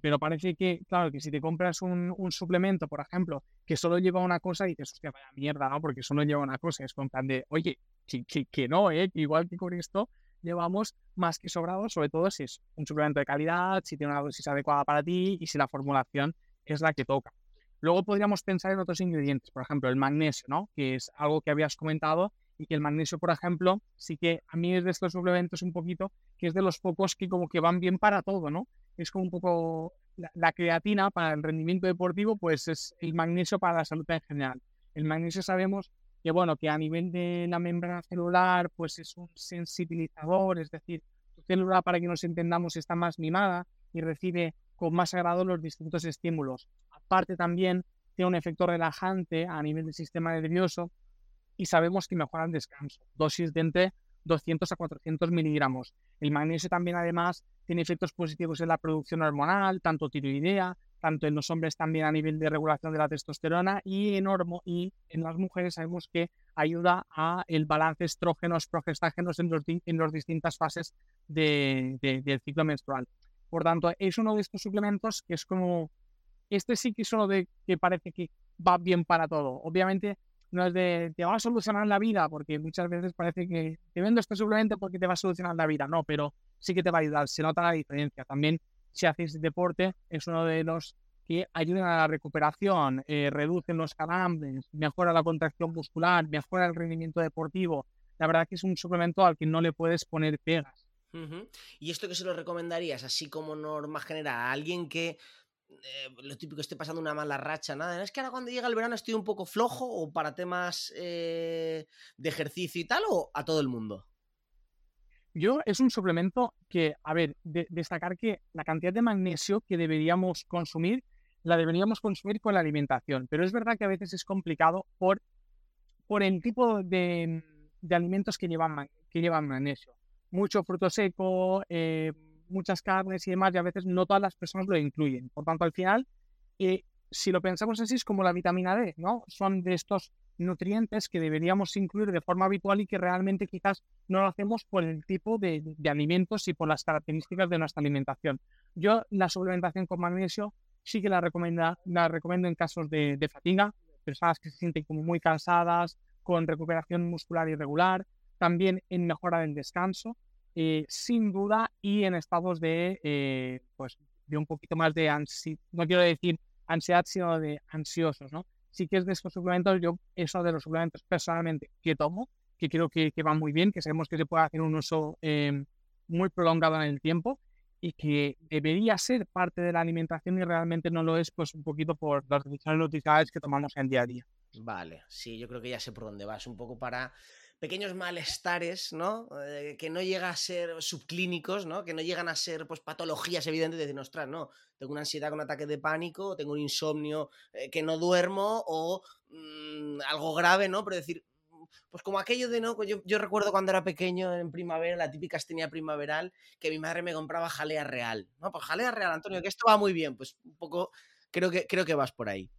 Pero parece que, claro, que si te compras un, un suplemento, por ejemplo, que solo lleva una cosa, y dices, hostia, vaya mierda, ¿no? Porque solo lleva una cosa. Es con plan de, oye, que, que, que no, ¿eh? Igual que con esto, llevamos más que sobrado, sobre todo si es un suplemento de calidad, si tiene una dosis adecuada para ti y si la formulación es la que toca. Luego podríamos pensar en otros ingredientes, por ejemplo, el magnesio, ¿no? Que es algo que habías comentado y que el magnesio, por ejemplo, sí que a mí es de estos suplementos un poquito, que es de los pocos que como que van bien para todo, ¿no? Es como un poco la, creatina para el rendimiento deportivo, pues es el magnesio para la salud en general. El magnesio sabemos que, bueno, que a nivel de la membrana celular, pues es un sensibilizador, es decir, tu célula, para que nos entendamos, está más mimada y recibe con más agrado los distintos estímulos parte también tiene un efecto relajante a nivel del sistema nervioso y sabemos que mejora el descanso. Dosis de entre 200 a 400 miligramos. El magnesio también además tiene efectos positivos en la producción hormonal, tanto tiroidea, tanto en los hombres también a nivel de regulación de la testosterona y en, y en las mujeres sabemos que ayuda a el balance estrógenos, progestágenos en las en los distintas fases del ciclo menstrual. Por tanto, es uno de estos suplementos que es como este sí que es uno de que parece que va bien para todo. Obviamente no es de te va a solucionar la vida, porque muchas veces parece que te vendo este suplemento porque te va a solucionar la vida. No, pero sí que te va a ayudar, se nota la diferencia. También si haces deporte es uno de los que ayudan a la recuperación, eh, reducen los calambres, mejora la contracción muscular, mejora el rendimiento deportivo. La verdad que es un suplemento al que no le puedes poner pegas. ¿Y esto que se lo recomendarías, así como norma general, a alguien que eh, lo típico esté pasando una mala racha, nada? Es que ahora cuando llega el verano estoy un poco flojo o para temas eh, de ejercicio y tal, o a todo el mundo. Yo es un suplemento que, a ver, destacar que la cantidad de magnesio que deberíamos consumir la deberíamos consumir con la alimentación, pero es verdad que a veces es complicado por, por el tipo de, de alimentos que llevan, que llevan magnesio. Mucho fruto seco, eh, muchas carnes y demás, y a veces no todas las personas lo incluyen. Por tanto, al final, eh, si lo pensamos así, es como la vitamina D, ¿no? Son de estos nutrientes que deberíamos incluir de forma habitual y que realmente quizás no lo hacemos por el tipo de, alimentos y por las características de nuestra alimentación. Yo la suplementación con magnesio sí que la, recomienda, la recomiendo en casos de, de fatiga, personas que se sienten como muy cansadas, con recuperación muscular irregular, también en mejora del descanso, eh, sin duda, y en estados de, eh, pues, de un poquito más de ansiedad, no quiero decir ansiedad, sino de ansiosos, ¿no? Sí que es de estos suplementos, yo eso de los suplementos personalmente que tomo, que creo que, que van muy bien, que sabemos que se puede hacer un uso eh, muy prolongado en el tiempo y que debería ser parte de la alimentación y realmente no lo es, pues un poquito por las decisiones nutricionales que tomamos en día a día. Vale, sí, yo creo que ya sé por dónde vas, un poco para pequeños malestares, ¿no? Eh, que no llegan a ser subclínicos, ¿no? Que no llegan a ser pues patologías evidentes de decir, ostras, no, tengo una ansiedad con ataque de pánico, tengo un insomnio eh, que no duermo o mmm, algo grave, ¿no? Pero decir, pues como aquello de, ¿no? Pues yo, yo, recuerdo cuando era pequeño, en primavera, la típica tenía primaveral, que mi madre me compraba jalea real. No, pues jalea real, Antonio, que esto va muy bien. Pues un poco, creo que, creo que vas por ahí.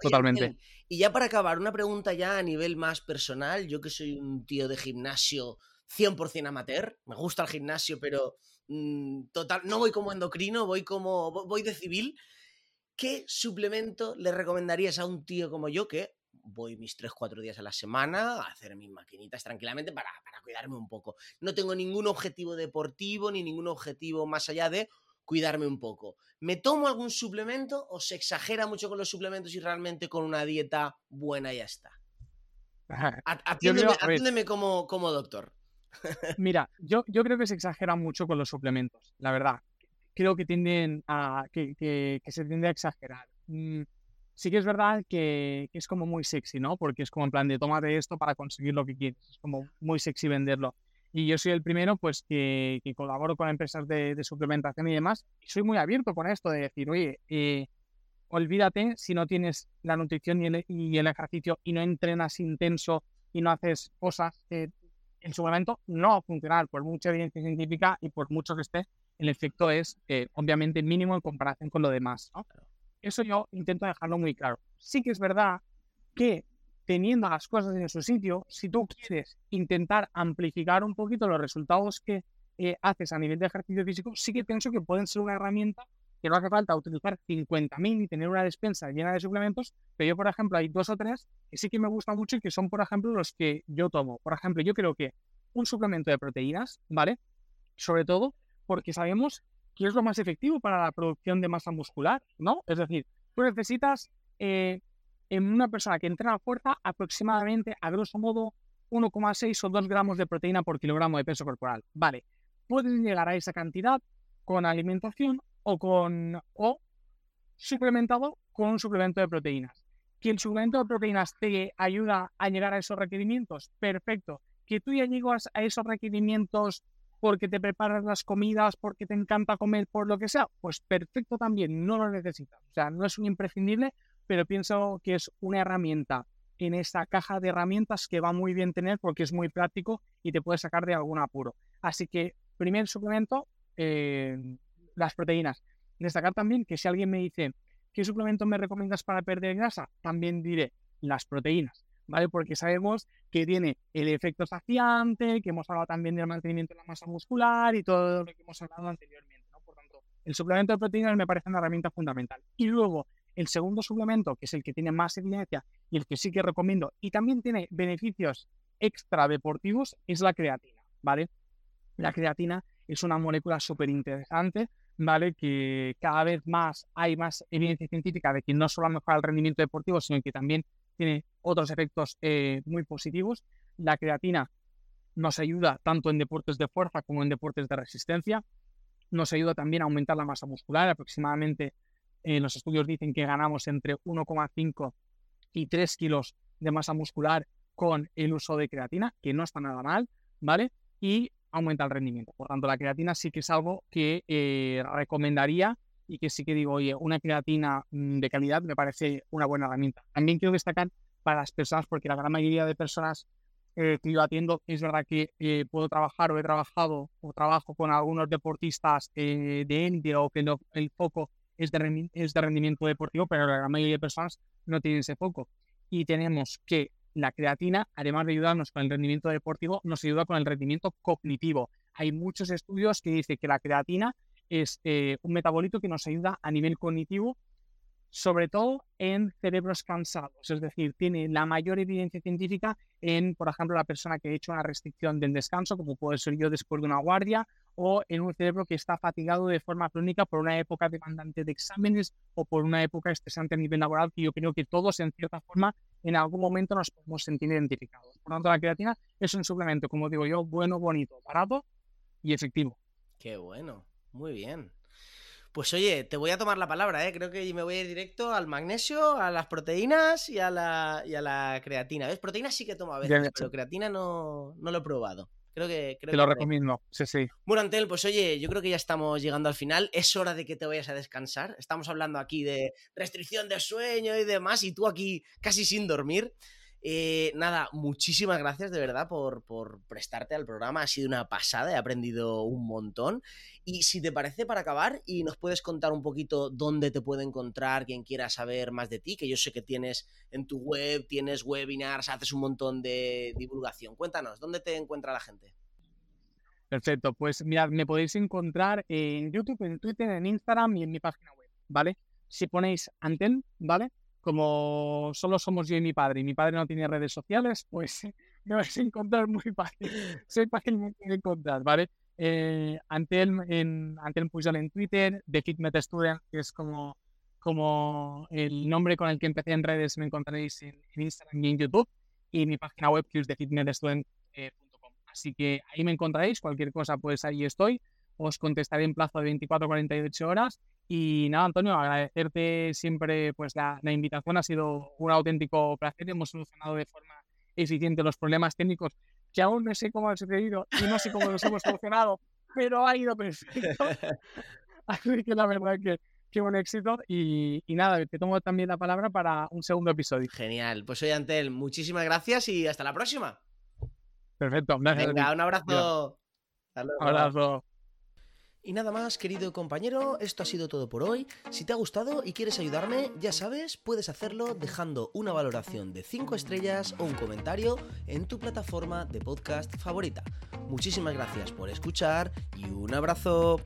Totalmente. Y ya para acabar, una pregunta ya a nivel más personal. Yo que soy un tío de gimnasio 100% amateur, me gusta el gimnasio, pero mmm, total, no voy como endocrino, voy como, voy de civil. ¿Qué suplemento le recomendarías a un tío como yo que voy mis 3-4 días a la semana a hacer mis maquinitas tranquilamente para, para, cuidarme un poco. No tengo ningún objetivo deportivo ni ningún objetivo más allá de cuidarme un poco. ¿Me tomo algún suplemento o se exagera mucho con los suplementos y realmente con una dieta buena ya está? Atiéndeme, como, como doctor. Mira, yo, yo creo que se exagera mucho con los suplementos, la verdad. Creo que tienden a que, que, que se tiende a exagerar. Mm sí que es verdad que, que, es como muy sexy, ¿no? Porque es como en plan de tómate esto para conseguir lo que quieres. Es como muy sexy venderlo. Y yo soy el primero, pues, que, que colaboro con empresas de, de, suplementación y demás. Y soy muy abierto con esto de decir, oye, eh, olvídate si no tienes la nutrición y el, y el, ejercicio y no entrenas intenso y no haces cosas que en su momento no va a funcionar por mucha evidencia científica y por mucho que esté. El efecto es, eh, obviamente, mínimo en comparación con lo demás, ¿no? Eso yo intento dejarlo muy claro. Sí que es verdad que teniendo las cosas en su sitio, si tú quieres intentar amplificar un poquito los resultados que eh, haces a nivel de ejercicio físico, sí que pienso que pueden ser una herramienta que no hace falta utilizar 50.000 y tener una despensa llena de suplementos, pero yo, por ejemplo, hay dos o tres que sí que me gustan mucho y que son, por ejemplo, los que yo tomo. Por ejemplo, yo creo que un suplemento de proteínas, ¿vale? Sobre todo porque sabemos ¿qué es lo más efectivo para la producción de masa muscular? ¿no? Es decir, tú necesitas eh, en una persona que entrena fuerza aproximadamente, a grosso modo, 1,6 o 2 gramos de proteína por kilogramo de peso corporal. Vale, puedes llegar a esa cantidad con alimentación o con o suplementado con un suplemento de proteínas. Que el suplemento de proteínas te ayuda a llegar a esos requerimientos, perfecto. Que tú ya llegas a esos requerimientos porque te preparas las comidas, porque te encanta comer, por lo que sea, pues perfecto también, no lo necesitas. O sea, no es un imprescindible, pero pienso que es una herramienta en esta caja de herramientas que va muy bien tener porque es muy práctico y te puede sacar de algún apuro. Así que, primer suplemento, eh, las proteínas. Destacar también que si alguien me dice, ¿qué suplemento me recomiendas para perder grasa? También diré las proteínas. ¿vale? Porque sabemos que tiene el efecto saciante, que hemos hablado también del mantenimiento de la masa muscular y todo lo que hemos hablado anteriormente. Por tanto, el suplemento de proteínas me parece una herramienta fundamental. Y luego, El segundo suplemento, que es el que tiene más evidencia y el que sí que recomiendo y también tiene beneficios extra deportivos, es la creatina, ¿vale? La creatina es una molécula súper interesante, ¿vale? Que cada vez más hay más evidencia científica de que no solo mejora el rendimiento deportivo, sino que también tiene otros efectos eh, muy positivos. La creatina nos ayuda tanto en deportes de fuerza como en deportes de resistencia. Nos ayuda también a aumentar la masa muscular. Aproximadamente eh, los estudios dicen que ganamos entre 1,5 y 3 kilos de masa muscular con el uso de creatina, que no está nada mal, ¿vale? Y aumenta el rendimiento. Por tanto, la creatina sí que es algo que eh, recomendaría y que sí que digo, oye, una creatina mm, de calidad me parece una buena herramienta. También quiero destacar para las personas, porque la gran mayoría de personas eh, que yo atiendo, es verdad que eh, puedo trabajar o he trabajado o trabajo con algunos deportistas de élite o que el foco es de, es rendimiento deportivo, pero la mayoría de personas no tienen ese foco. Y tenemos que la creatina, además de ayudarnos con el rendimiento deportivo, nos ayuda con el rendimiento cognitivo. Hay muchos estudios que dicen que la creatina es eh, un metabolito que nos ayuda a nivel cognitivo sobre todo en cerebros cansados, es decir, tiene la mayor evidencia científica en, por ejemplo, la persona que ha hecho una restricción del descanso, como puede ser yo después de una guardia, o en un cerebro que está fatigado de forma crónica por una época demandante de exámenes o por una época estresante a nivel laboral, que yo creo que todos, en cierta forma, en algún momento nos podemos sentir identificados. Por lo tanto, la creatina es un suplemento, como digo yo, bueno, bonito, barato y efectivo. Qué bueno, muy bien. Pues oye, te voy a tomar la palabra, ¿eh? Creo que me voy a ir directo al magnesio, a las proteínas y a la, y a la creatina. ¿Ves? Proteínas sí que tomo a veces, pero creatina no, no lo he probado. Creo que. Creo te lo recomiendo, sí, sí. Bueno, Antel, pues oye, yo creo que ya estamos llegando al final. Es hora de que te vayas a descansar. Estamos hablando aquí de restricción de sueño y demás, y tú aquí casi sin dormir. Eh, nada, muchísimas gracias de verdad por, por, prestarte al programa. Ha sido una pasada, he aprendido un montón. Y si te parece, para acabar, y nos puedes contar un poquito dónde te puede encontrar quien quiera saber más de ti, que yo sé que tienes en tu web, tienes webinars, haces un montón de divulgación. Cuéntanos, ¿dónde te encuentra la gente? Perfecto, pues mirad, me podéis encontrar en YouTube, en Twitter, en Instagram y en mi página web, ¿vale? Si ponéis Anten, ¿vale? Como solo somos yo y mi padre, y mi padre no tiene redes sociales, pues me vais a encontrar muy fácil. Soy fácil de encontrar, ¿vale? Eh, Antel, en, Pujol en Twitter, The Fitmet Student, que es como, como el nombre con el que empecé en redes, me encontraréis en, Instagram y en YouTube, y mi página web que es thefitmetstudent.com. Así que ahí me encontraréis, cualquier cosa, pues ahí estoy. Os contestaré en plazo de 24 a 48 horas y nada, Antonio, agradecerte siempre pues la, invitación. Ha sido un auténtico placer. Hemos solucionado de forma eficiente los problemas técnicos que aún no sé cómo han sucedido y no sé cómo los hemos solucionado, pero ha ido perfecto. Así que la verdad que qué buen éxito. Y, nada, te tomo también la palabra para un segundo episodio. Genial. Pues soy Antel, muchísimas gracias y hasta la próxima. Perfecto. Venga, un abrazo. Un abrazo. Y nada más, querido compañero, esto ha sido todo por hoy. Si te ha gustado y quieres ayudarme, ya sabes, puedes hacerlo dejando una valoración de 5 estrellas o un comentario en tu plataforma de podcast favorita. Muchísimas gracias por escuchar y un abrazo.